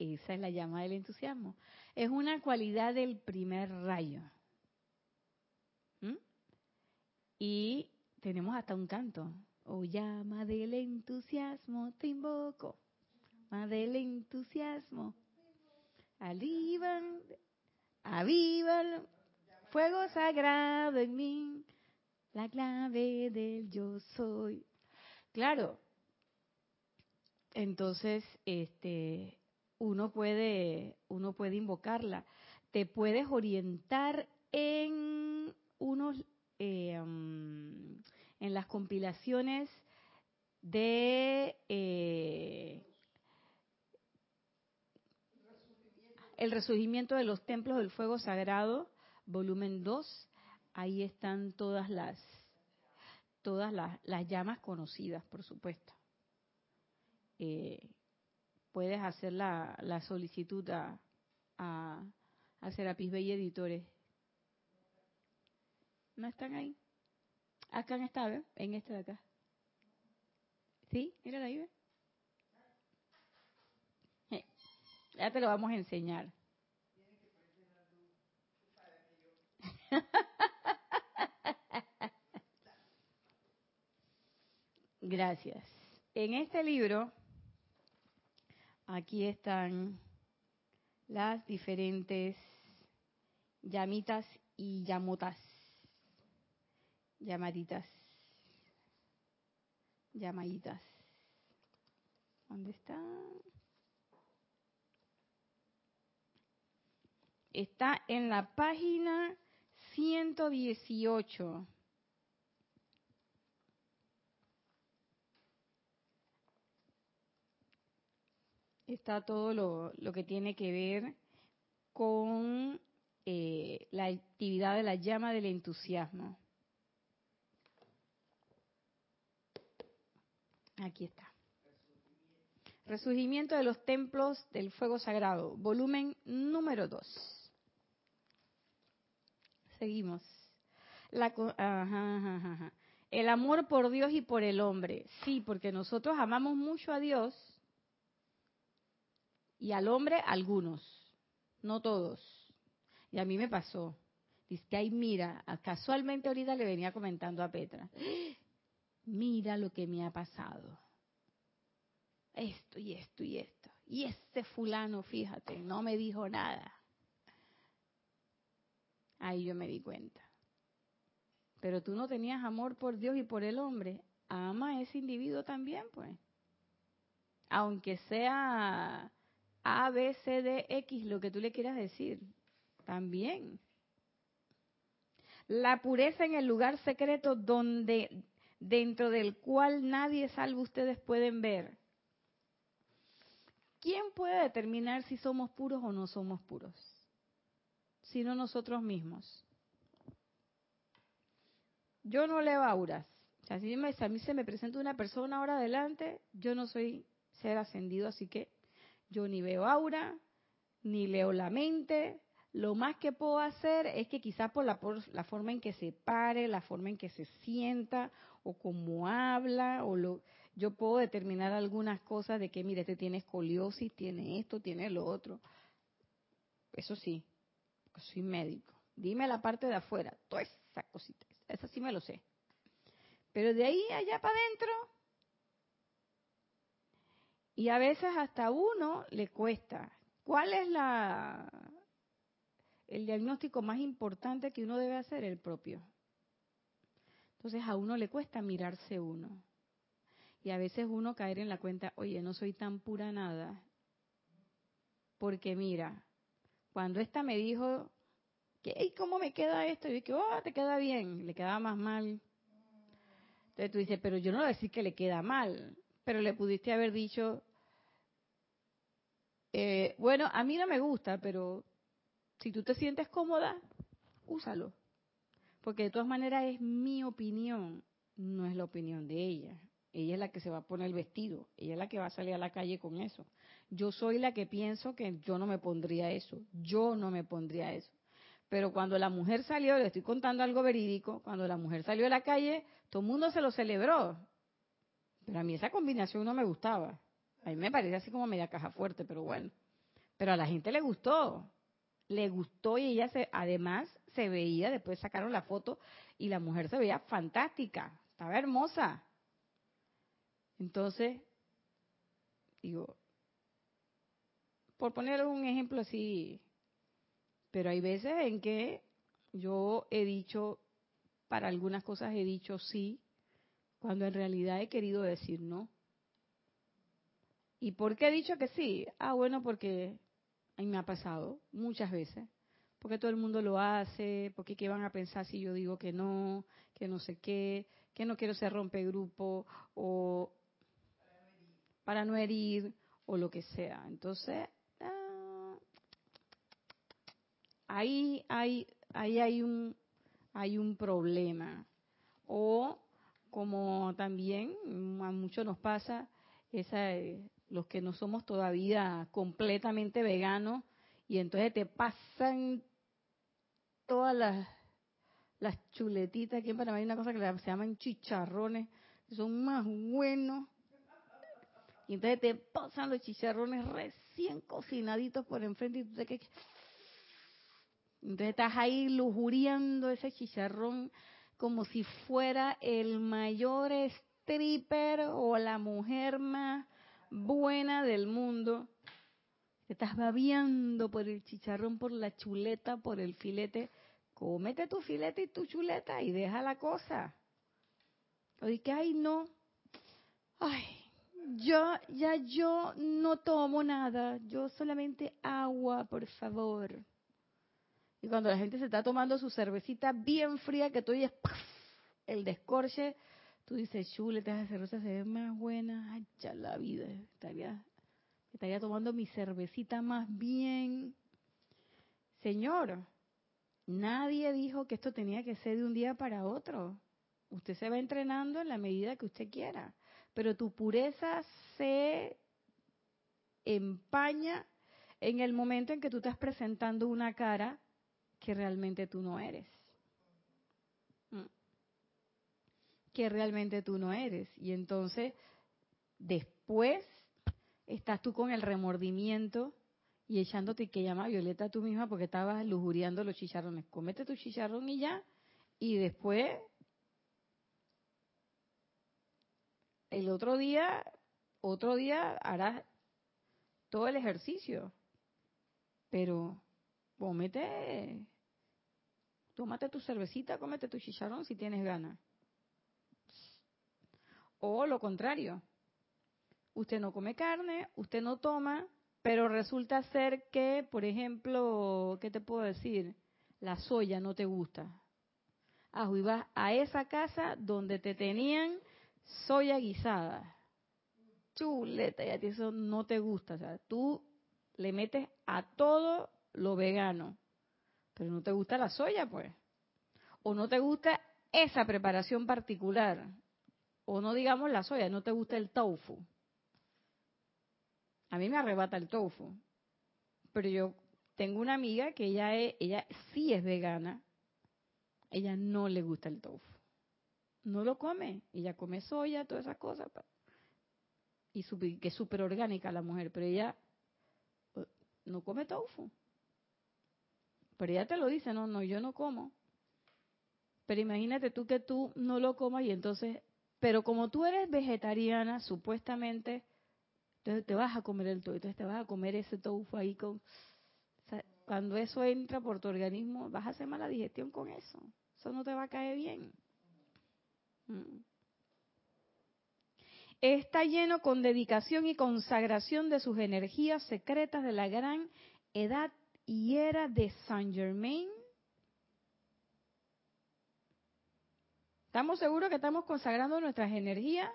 Speaker 1: Esa es la llama del entusiasmo. Es una cualidad del primer rayo. ¿Mm? Y tenemos hasta un canto. Oh llama del entusiasmo, te invoco. Llama del entusiasmo. Alivan, avivan, fuego sagrado en mí, la clave del yo soy. Claro. Entonces, este, uno puede, uno puede invocarla. Te puedes orientar en unos, eh, um, en las compilaciones de eh, el resurgimiento de los templos del fuego sagrado, volumen 2. Ahí están todas las todas las, las llamas conocidas, por supuesto. Eh, puedes hacer la, la solicitud a, a, Serapis Bay Editores. ¿No están ahí? Acá en esta, ¿ve? en este de acá. ¿Sí? Mira ¿ve? Eh, Ya te lo vamos a enseñar. Gracias. En este libro, aquí están las diferentes llamitas y llamotas, llamaditas, llamaditas. ¿Dónde están? Está en la página 118. Está todo lo, que tiene que ver con eh, la actividad de la llama del entusiasmo. Aquí está. Resurgimiento de los templos del fuego sagrado, volumen número 2. Seguimos. La. El amor por Dios y por el hombre. Sí, porque nosotros amamos mucho a Dios y al hombre algunos, no todos. Y a mí me pasó. Dice que ahí mira, casualmente ahorita le venía comentando a Petra, mira lo que me ha pasado. Esto y esto y esto. Y ese fulano, fíjate, no me dijo nada. Ahí yo me di cuenta. Pero tú no tenías amor por Dios y por el hombre. Ama a ese individuo también, pues. Aunque sea A, B, C, D, X, lo que tú le quieras decir. También. La pureza en el lugar secreto donde, dentro del cual nadie salvo ustedes pueden ver. ¿Quién puede determinar si somos puros o no somos puros? Sino nosotros mismos. Yo no leo auras. O sea, si, a mí se me presenta una persona ahora adelante, yo no soy ser ascendido, así que yo ni veo aura, ni leo la mente. Lo más que puedo hacer es que quizás por la, por la forma en que se pare, la forma en que se sienta, o cómo habla, o lo, yo puedo determinar algunas cosas de que, mire, este tiene escoliosis, tiene esto, tiene lo otro. Eso sí, soy médico. Dime la parte de afuera, toda esa cosita, esa sí me lo sé. Pero de ahí allá para adentro, y a veces hasta uno le cuesta. ¿Cuál es la el diagnóstico más importante que uno debe hacer? El propio. Entonces a uno le cuesta mirarse uno. Y a veces uno caer en la cuenta, oye, no soy tan pura nada. Porque mira, cuando esta me dijo, que, "Ey, ¿cómo me queda esto? Y yo dije, oh, te queda bien, le quedaba más mal. Entonces tú dices, pero yo no voy a decir que le queda mal, pero le pudiste haber dicho, eh, bueno, a mí no me gusta, pero si tú te sientes cómoda, úsalo. Porque de todas maneras es mi opinión, no es la opinión de ella. Ella es la que se va a poner el vestido, ella es la que va a salir a la calle con eso. Yo soy la que pienso que yo no me pondría eso, yo no me pondría eso. Pero cuando la mujer salió, le estoy contando algo verídico, cuando la mujer salió a la calle, todo el mundo se lo celebró. Pero a mí esa combinación no me gustaba. A mí me parece así como media caja fuerte, pero bueno. Pero a la gente le gustó. Le gustó y ella se, además se veía, después sacaron la foto y la mujer se veía fantástica, estaba hermosa. Entonces, digo, por poner un ejemplo así, pero hay veces en que yo he dicho, para algunas cosas he dicho sí, cuando en realidad he querido decir no. ¿Y por qué he dicho que sí? Ah, bueno, porque a mí me ha pasado muchas veces. Porque todo el mundo lo hace, porque qué van a pensar si yo digo que no, que no sé qué, que no quiero ser rompegrupo o para no herir o lo que sea. Entonces, ah, ahí hay ahí hay un hay un problema. O como también a muchos nos pasa esa los que no somos todavía completamente veganos y entonces te pasan todas las las chuletitas. Aquí en Panamá hay una cosa que se llaman chicharrones, que son más buenos. Y entonces te pasan los chicharrones recién cocinaditos por enfrente y tú te que entonces estás ahí lujuriando ese chicharrón como si fuera el mayor stripper o la mujer más buena del mundo. Te estás babiando por el chicharrón, por la chuleta, por el filete. Cómete tu filete y tu chuleta y deja la cosa. Oye, que ay no. Ay, yo ya yo no tomo nada, yo solamente agua, por favor. Y cuando la gente se está tomando su cervecita bien fría, que tú oyes el descorche, tú dices, chuleta, esa cerveza se ve más buena. Ay, ya la vida, estaría, estaría tomando mi cervecita más bien. Señor, nadie dijo que esto tenía que ser de un día para otro. Usted se va entrenando en la medida que usted quiera, pero tu pureza se empaña en el momento en que tú estás presentando una cara que realmente tú no eres. Mm. Que realmente tú no eres. Y entonces, después, estás tú con el remordimiento y echándote que llama Violeta tú misma porque estabas lujuriando los chicharrones. Comete tu chicharrón y ya. Y después, el otro día, otro día harás todo el ejercicio. Pero cómete, tómate tu cervecita, cómete tu chicharrón si tienes ganas. O lo contrario, usted no come carne, usted no toma, pero resulta ser que, por ejemplo, ¿qué te puedo decir? La soya no te gusta. Ah, y vas a esa casa donde te tenían soya guisada. Chuleta, y a ti eso no te gusta. O sea, tú le metes a todo lo vegano, pero no te gusta la soya, pues. O no te gusta esa preparación particular. O no digamos la soya, no te gusta el tofu. A mí me arrebata el tofu. Pero yo tengo una amiga que ella, es, ella sí es vegana. Ella no le gusta el tofu. No lo come. Ella come soya, todas esas cosas. Y que es súper orgánica la mujer, pero ella eh, no come tofu. Pero ella te lo dice, no, no, yo no como. Pero imagínate tú que tú no lo comas y entonces, pero como tú eres vegetariana, supuestamente, entonces te vas a comer el tofu, entonces te vas a comer ese tofu ahí con... cuando eso entra por tu organismo, vas a hacer mala digestión con eso. Eso no te va a caer bien. Mm. Está lleno con dedicación y consagración de sus energías secretas de la gran edad y era de Saint Germain. ¿Estamos seguros que estamos consagrando nuestras energías?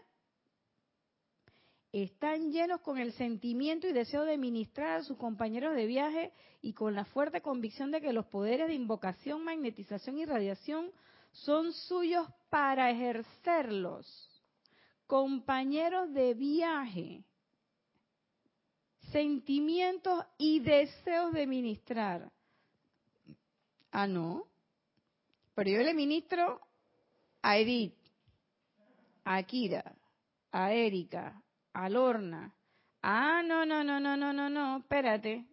Speaker 1: Están llenos con el sentimiento y deseo de ministrar a sus compañeros de viaje y con la fuerte convicción de que los poderes de invocación, magnetización y radiación son suyos para ejercerlos. Compañeros de viaje sentimientos y deseos de ministrar. Ah, no. Pero yo le ministro a Edith, a Akira, a Erika, a Lorna. Ah, no, no, no, no, no, no, no, espérate.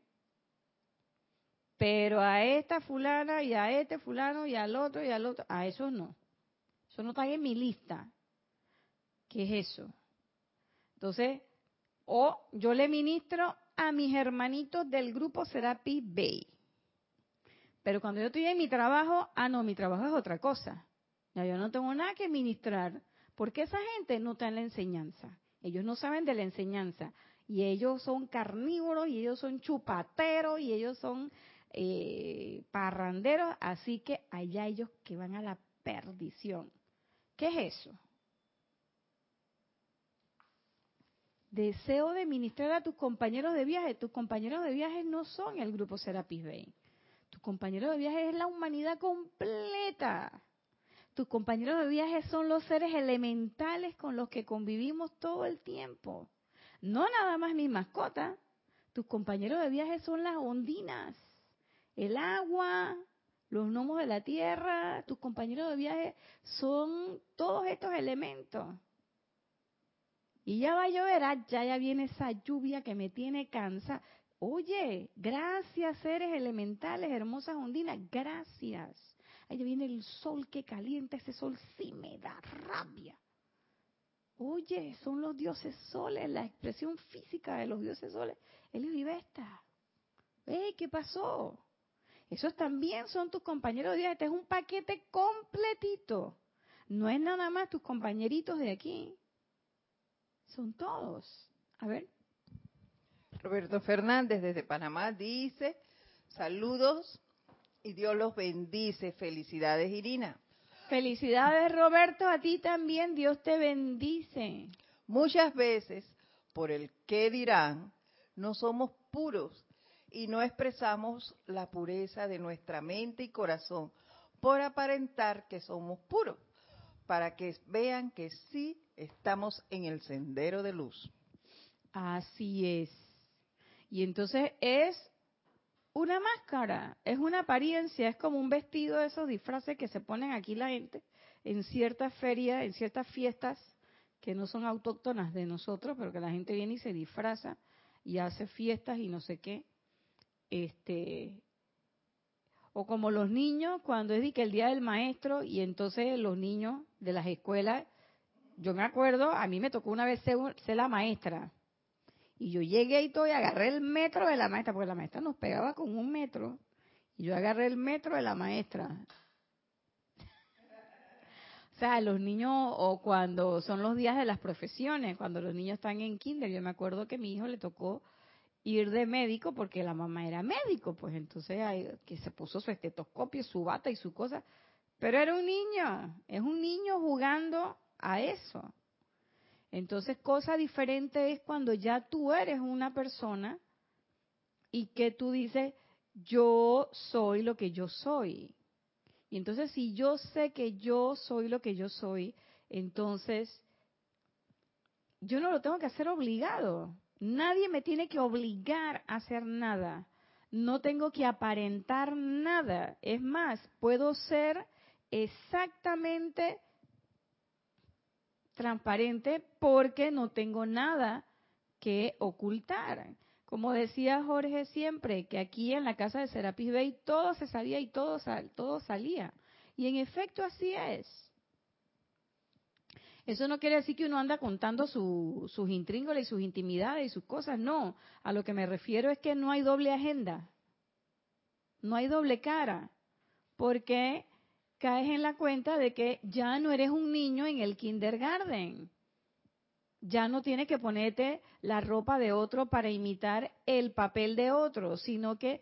Speaker 1: Pero a esta fulana y a este fulano y al otro y al otro, a eso no. Eso no está en mi lista. ¿Qué es eso? Entonces, o yo le ministro a mis hermanitos del grupo Serapi Bay. Pero cuando yo estoy en mi trabajo, ah, no, mi trabajo es otra cosa. Ya yo no tengo nada que ministrar, porque esa gente no está en la enseñanza. Ellos no saben de la enseñanza. Y ellos son carnívoros, y ellos son chupateros, y ellos son eh, parranderos. Así que allá ellos que van a la perdición. ¿Qué es eso? deseo de ministrar a tus compañeros de viaje. Tus compañeros de viaje no son el grupo Serapis Bay. Tus compañeros de viaje es la humanidad completa. Tus compañeros de viaje son los seres elementales con los que convivimos todo el tiempo. No nada más mi mascota. Tus compañeros de viaje son las ondinas, el agua, los gnomos de la tierra, tus compañeros de viaje, son todos estos elementos. Y ya va a llover, ah, ya, ya viene esa lluvia que me tiene cansa. Oye, gracias seres elementales, hermosas ondinas, gracias. Ahí viene el sol que calienta, ese sol sí me da rabia. Oye, son los dioses soles, la expresión física de los dioses soles. Él y Vesta. ¡Eh, qué pasó! Esos también son tus compañeros de. Este es un paquete completito. No es nada más tus compañeritos de aquí. Son todos. A ver.
Speaker 2: Roberto Fernández desde Panamá dice, saludos y Dios los bendice. Felicidades, Irina.
Speaker 1: Felicidades, Roberto, a ti también. Dios te bendice.
Speaker 2: Muchas veces, por el qué dirán, no somos puros y no expresamos la pureza de nuestra mente y corazón por aparentar que somos puros, para que vean que sí estamos en el sendero de luz.
Speaker 1: Así es. Y entonces es una máscara, es una apariencia, es como un vestido de esos disfraces que se ponen aquí la gente en ciertas ferias, en ciertas fiestas que no son autóctonas de nosotros, pero que la gente viene y se disfraza y hace fiestas y no sé qué. Este o como los niños cuando es que el día del maestro y entonces los niños de las escuelas, yo me acuerdo, a mí me tocó una vez ser, ser la maestra y yo llegué y todo y agarré el metro de la maestra, porque la maestra nos pegaba con un metro. Y yo agarré el metro de la maestra. O sea, los niños, o cuando son los días de las profesiones, cuando los niños están en kinder, yo me acuerdo que a mi hijo le tocó ir de médico porque la mamá era médico, pues entonces que se puso su estetoscopio, su bata y su cosa. Pero era un niño, es un niño jugando a eso. Entonces, cosa diferente es cuando ya tú eres una persona y que tú dices, yo soy lo que yo soy. Y entonces, si yo sé que yo soy lo que yo soy, entonces yo no lo tengo que hacer obligado. Nadie me tiene que obligar a hacer nada. No tengo que aparentar nada. Es más, puedo ser exactamente transparente porque no tengo nada que ocultar. Como decía Jorge siempre, que aquí en la casa de Serapis Bay todo se sabía y todo, todo salía. Y en efecto así es. Eso no quiere decir que uno anda contando sus intríngulas y sus intimidades y sus cosas, no. A lo que me refiero es que no hay doble agenda, no hay doble cara, porque caes en la cuenta de que ya no eres un niño en el kindergarten. Ya no tienes que ponerte la ropa de otro para imitar el papel de otro, sino que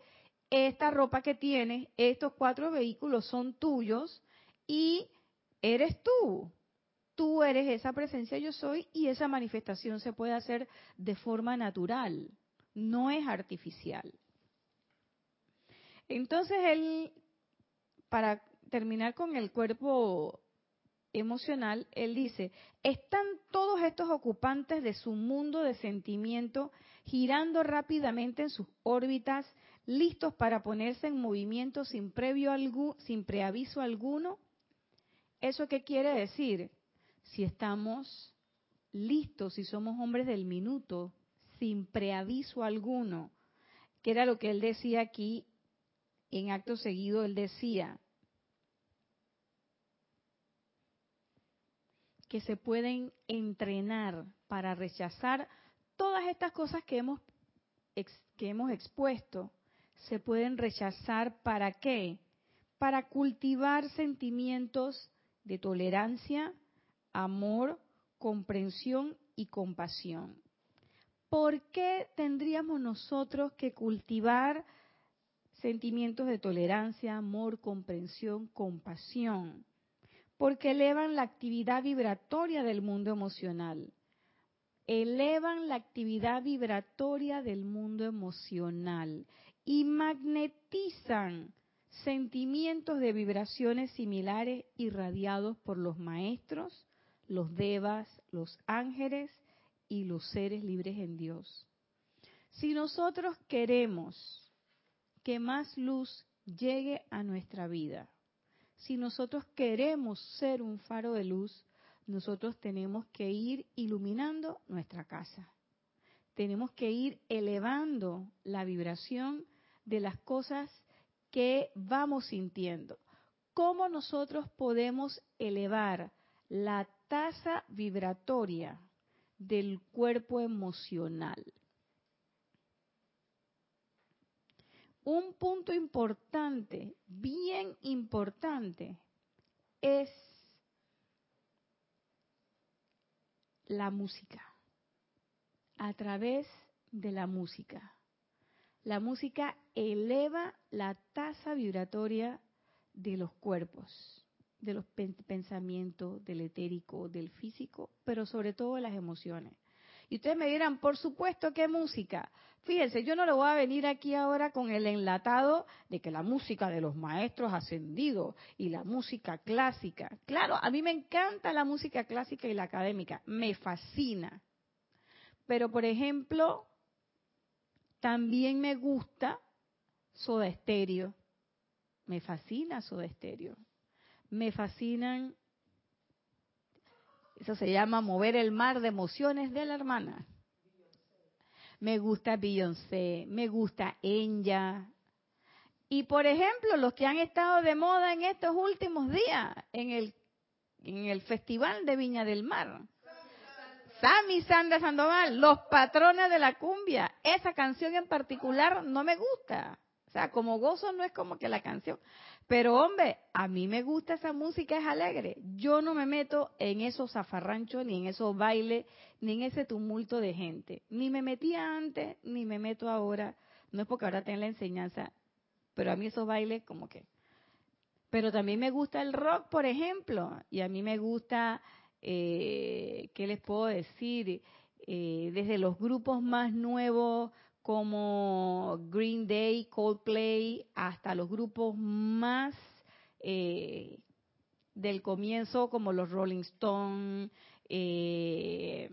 Speaker 1: esta ropa que tienes, estos cuatro vehículos son tuyos y eres tú. Tú eres esa presencia yo soy y esa manifestación se puede hacer de forma natural, no es artificial. Entonces él, para terminar con el cuerpo emocional, él dice, están todos estos ocupantes de su mundo de sentimiento girando rápidamente en sus órbitas, listos para ponerse en movimiento sin previo sin preaviso alguno. ¿Eso qué quiere decir? Si estamos listos, si somos hombres del minuto, sin preaviso alguno, que era lo que él decía aquí en acto seguido, él decía, que se pueden entrenar para rechazar todas estas cosas que hemos, que hemos expuesto. Se pueden rechazar para qué? Para cultivar sentimientos de tolerancia, amor, comprensión y compasión. ¿Por qué tendríamos nosotros que cultivar sentimientos de tolerancia, amor, comprensión, compasión? Porque elevan la actividad vibratoria del mundo emocional. Elevan la actividad vibratoria del mundo emocional y magnetizan sentimientos de vibraciones similares irradiados por los maestros, los devas, los ángeles y los seres libres en Dios. Si nosotros queremos que más luz llegue a nuestra vida. Si nosotros queremos ser un faro de luz, nosotros tenemos que ir iluminando nuestra casa. Tenemos que ir elevando la vibración de las cosas que vamos sintiendo. ¿Cómo nosotros podemos elevar la tasa vibratoria del cuerpo emocional? Un punto importante, bien importante, es la música. A través de la música. La música eleva la tasa vibratoria de los cuerpos, de los pensamientos, del etérico, del físico, pero sobre todo de las emociones. Y ustedes me dirán, por supuesto, ¿qué música? Fíjense, yo no le voy a venir aquí ahora con el enlatado de que la música de los maestros ascendidos y la música clásica. Claro, a mí me encanta la música clásica y la académica, me fascina. Pero, por ejemplo, también me gusta Soda Stereo. Me fascina Soda Stereo. Me fascinan eso se llama mover el mar de emociones de la hermana. Me gusta Beyoncé, me gusta Enya. Y por ejemplo, los que han estado de moda en estos últimos días, en el, en el Festival de Viña del Mar. Sammy Sandra Sandoval, los patrones de la cumbia. Esa canción en particular no me gusta. O sea, como gozo no es como que la canción. Pero hombre, a mí me gusta esa música, es alegre. Yo no me meto en esos zafarranchos, ni en esos bailes, ni en ese tumulto de gente. Ni me metía antes, ni me meto ahora. No es porque ahora tenga la enseñanza, pero a mí esos bailes como que... Pero también me gusta el rock, por ejemplo, y a mí me gusta, eh, ¿qué les puedo decir? Eh, desde los grupos más nuevos como Green Day, Coldplay, hasta los grupos más eh, del comienzo como los Rolling Stones, eh,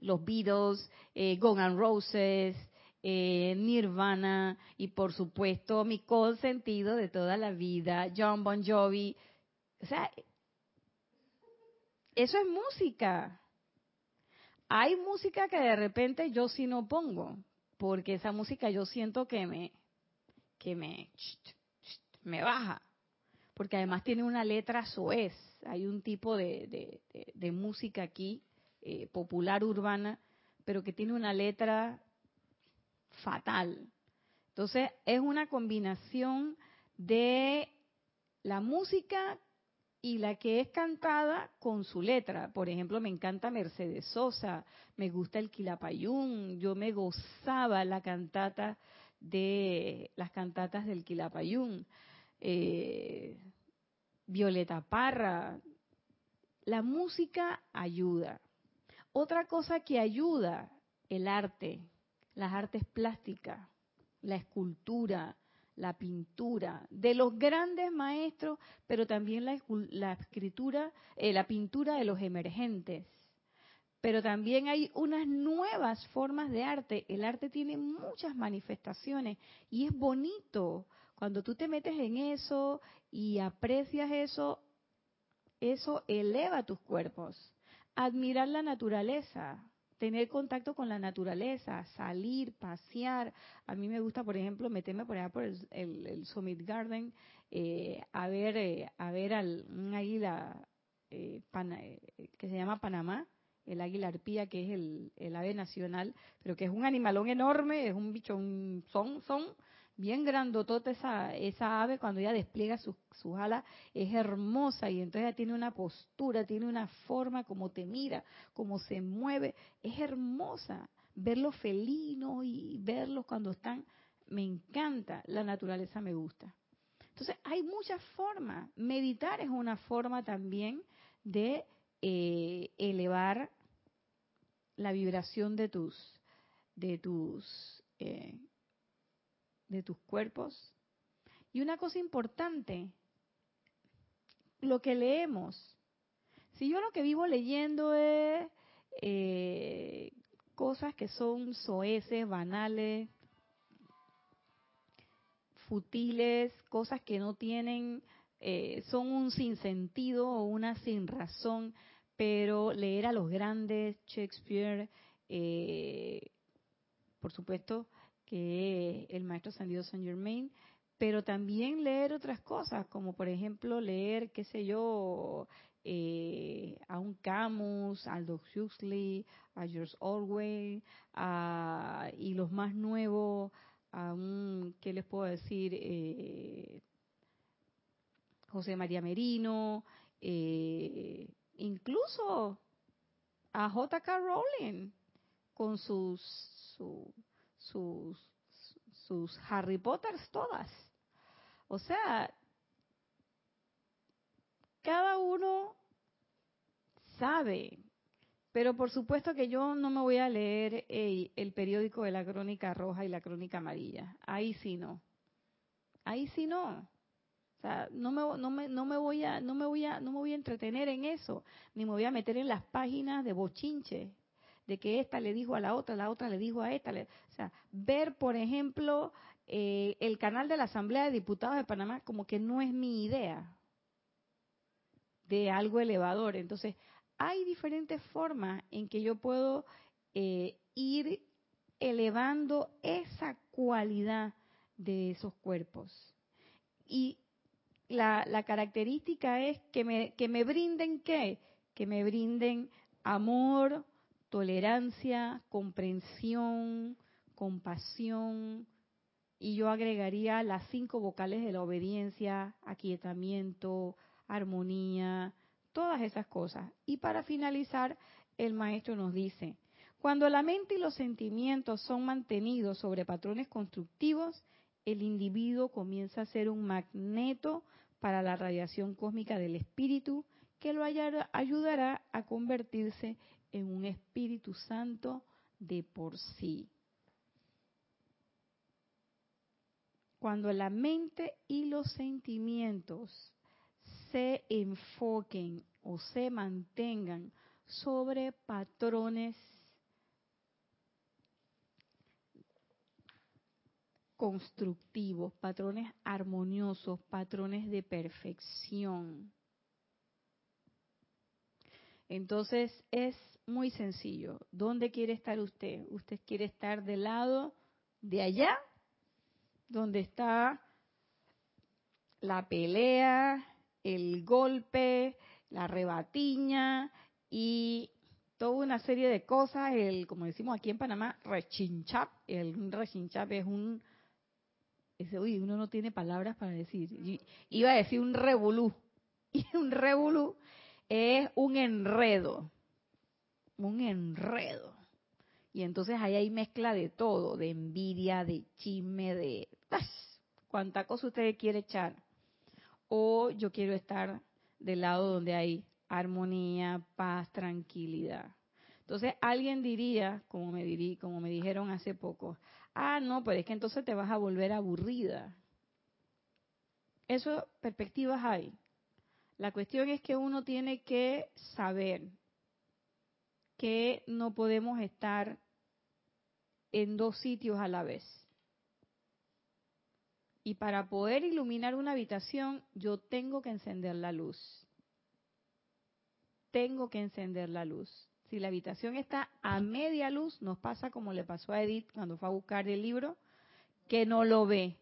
Speaker 1: los Beatles, eh, Guns Roses, eh, Nirvana y por supuesto mi consentido de toda la vida, John Bon Jovi. O sea, eso es música. Hay música que de repente yo sí no pongo, porque esa música yo siento que me, que me, me baja, porque además tiene una letra soez. Hay un tipo de, de, música aquí, eh, popular urbana, pero que tiene una letra fatal. Entonces es una combinación de la música y la que es cantada con su letra. Por ejemplo, me encanta Mercedes Sosa, me gusta el Quilapayún, yo me gozaba la cantata de las cantatas del Quilapayún, eh, Violeta Parra. La música ayuda. Otra cosa que ayuda, el arte, las artes plásticas, la escultura, la pintura de los grandes maestros, pero también la, escritura, eh, la pintura de los emergentes. Pero también hay unas nuevas formas de arte. El arte tiene muchas manifestaciones y es bonito cuando tú te metes en eso y aprecias eso. Eso eleva tus cuerpos. Admirar la naturaleza, tener contacto con la naturaleza, salir, pasear. A mí me gusta, por ejemplo, meterme por allá por el, Summit Garden eh, a ver eh, a ver al, un águila eh, que se llama Panamá, el águila arpía, que es el, el, ave nacional, pero que es un animalón enorme, es un bicho, un son, son bien grandotota esa, esa ave cuando ella despliega sus, alas, es hermosa y entonces ella tiene una postura, tiene una forma como te mira, como se mueve, es hermosa. Verlos felinos y verlos cuando están, me encanta, la naturaleza me gusta. Entonces hay muchas formas, meditar es una forma también de eh, elevar la vibración de tus, de tus eh, de tus cuerpos. Y una cosa importante, lo que leemos. Si yo lo que vivo leyendo es eh, cosas que son soeces, banales, futiles, cosas que no tienen, eh, son un sinsentido o una sin razón, pero leer a los grandes, Shakespeare, eh, por supuesto que el maestro Sandido Saint Germain, pero también leer otras cosas, como por ejemplo leer, qué sé yo, eh, a un Camus, a Aldous Huxley, a George Orwell, y los más nuevos, a un, ¿qué les puedo decir? Eh, José María Merino, eh, incluso a J.K. Rowling con sus, sus, sus Harry Potters todas. O sea, cada uno sabe, pero por supuesto que yo no me voy a leer el, periódico de la crónica roja y la crónica amarilla. Ahí sí no. Ahí sí no. O sea, no me, no me, no me voy a, no me voy a, no me voy a entretener en eso, ni me voy a meter en las páginas de bochinche, de que esta le dijo a la otra, la otra le dijo a esta. o sea, ver, por ejemplo, eh, el canal de la Asamblea de Diputados de Panamá como que no es mi idea de algo elevador. Entonces, hay diferentes formas en que yo puedo eh, ir elevando esa cualidad de esos cuerpos. Y la, la, característica es que me, que me brinden qué? Que me brinden amor, tolerancia, comprensión, compasión, y yo agregaría las cinco vocales de la obediencia, aquietamiento, armonía, todas esas cosas. Y para finalizar, el maestro nos dice, cuando la mente y los sentimientos son mantenidos sobre patrones constructivos, el individuo comienza a ser un magneto para la radiación cósmica del espíritu que lo ayudará a convertirse en un espíritu santo de por sí. Cuando la mente y los sentimientos se enfoquen o se mantengan sobre patrones constructivos, patrones armoniosos, patrones de perfección. Entonces es muy sencillo. ¿Dónde quiere estar usted? ¿Usted quiere estar del lado de allá, donde está la pelea, el golpe, la rebatiña y toda una serie de cosas, el, como decimos aquí en Panamá, rechinchap, el rechinchap es un, ese, uy, uno no tiene palabras para decir, iba a decir un revolú, y un revolú es un enredo, un enredo. Y entonces ahí hay mezcla de todo, de envidia, de chisme, de cuánta cosa usted quiere echar o yo quiero estar del lado donde hay armonía, paz, tranquilidad. Entonces alguien diría, como me dirí, como me dijeron hace poco, ah, no, pero es que entonces te vas a volver aburrida. Eso perspectivas hay. La cuestión es que uno tiene que saber que no podemos estar en dos sitios a la vez. Y para poder iluminar una habitación, yo tengo que encender la luz. Tengo que encender la luz. Si la habitación está a media luz, nos pasa como le pasó a Edith cuando fue a buscar el libro, que no lo ve.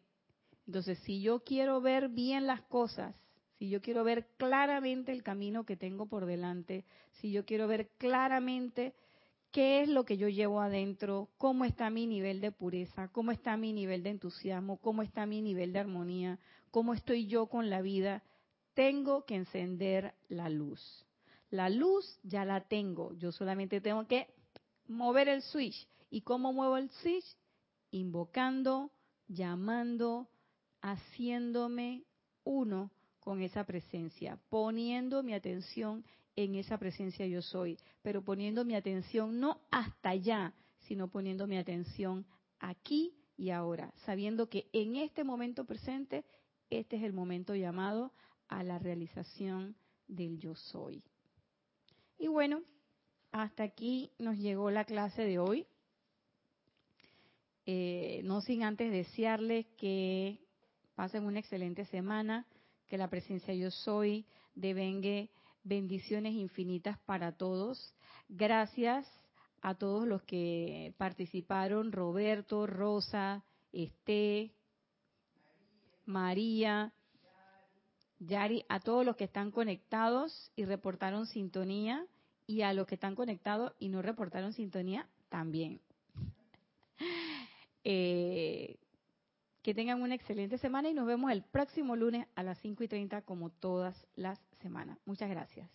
Speaker 1: Entonces, si yo quiero ver bien las cosas, si yo quiero ver claramente el camino que tengo por delante, si yo quiero ver claramente qué es lo que yo llevo adentro, cómo está mi nivel de pureza, cómo está mi nivel de entusiasmo, cómo está mi nivel de armonía, cómo estoy yo con la vida, tengo que encender la luz. La luz ya la tengo, yo solamente tengo que mover el switch. ¿Y cómo muevo el switch? Invocando, llamando, haciéndome uno con esa presencia, poniendo mi atención en esa presencia yo soy, pero poniendo mi atención no hasta allá, sino poniendo mi atención aquí y ahora, sabiendo que en este momento presente, este es el momento llamado a la realización del yo soy. Y bueno, hasta aquí nos llegó la clase de hoy. Eh, no sin antes desearles que Pasen una excelente semana. Que la presencia yo soy devengue bendiciones infinitas para todos. Gracias a todos los que participaron, Roberto, Rosa, Esté, María, Yari, a todos los que están conectados y reportaron sintonía y a los que están conectados y no reportaron sintonía también. Eh, que tengan una excelente semana y nos vemos el próximo lunes a las 5 y 30 como todas las semanas. Muchas gracias.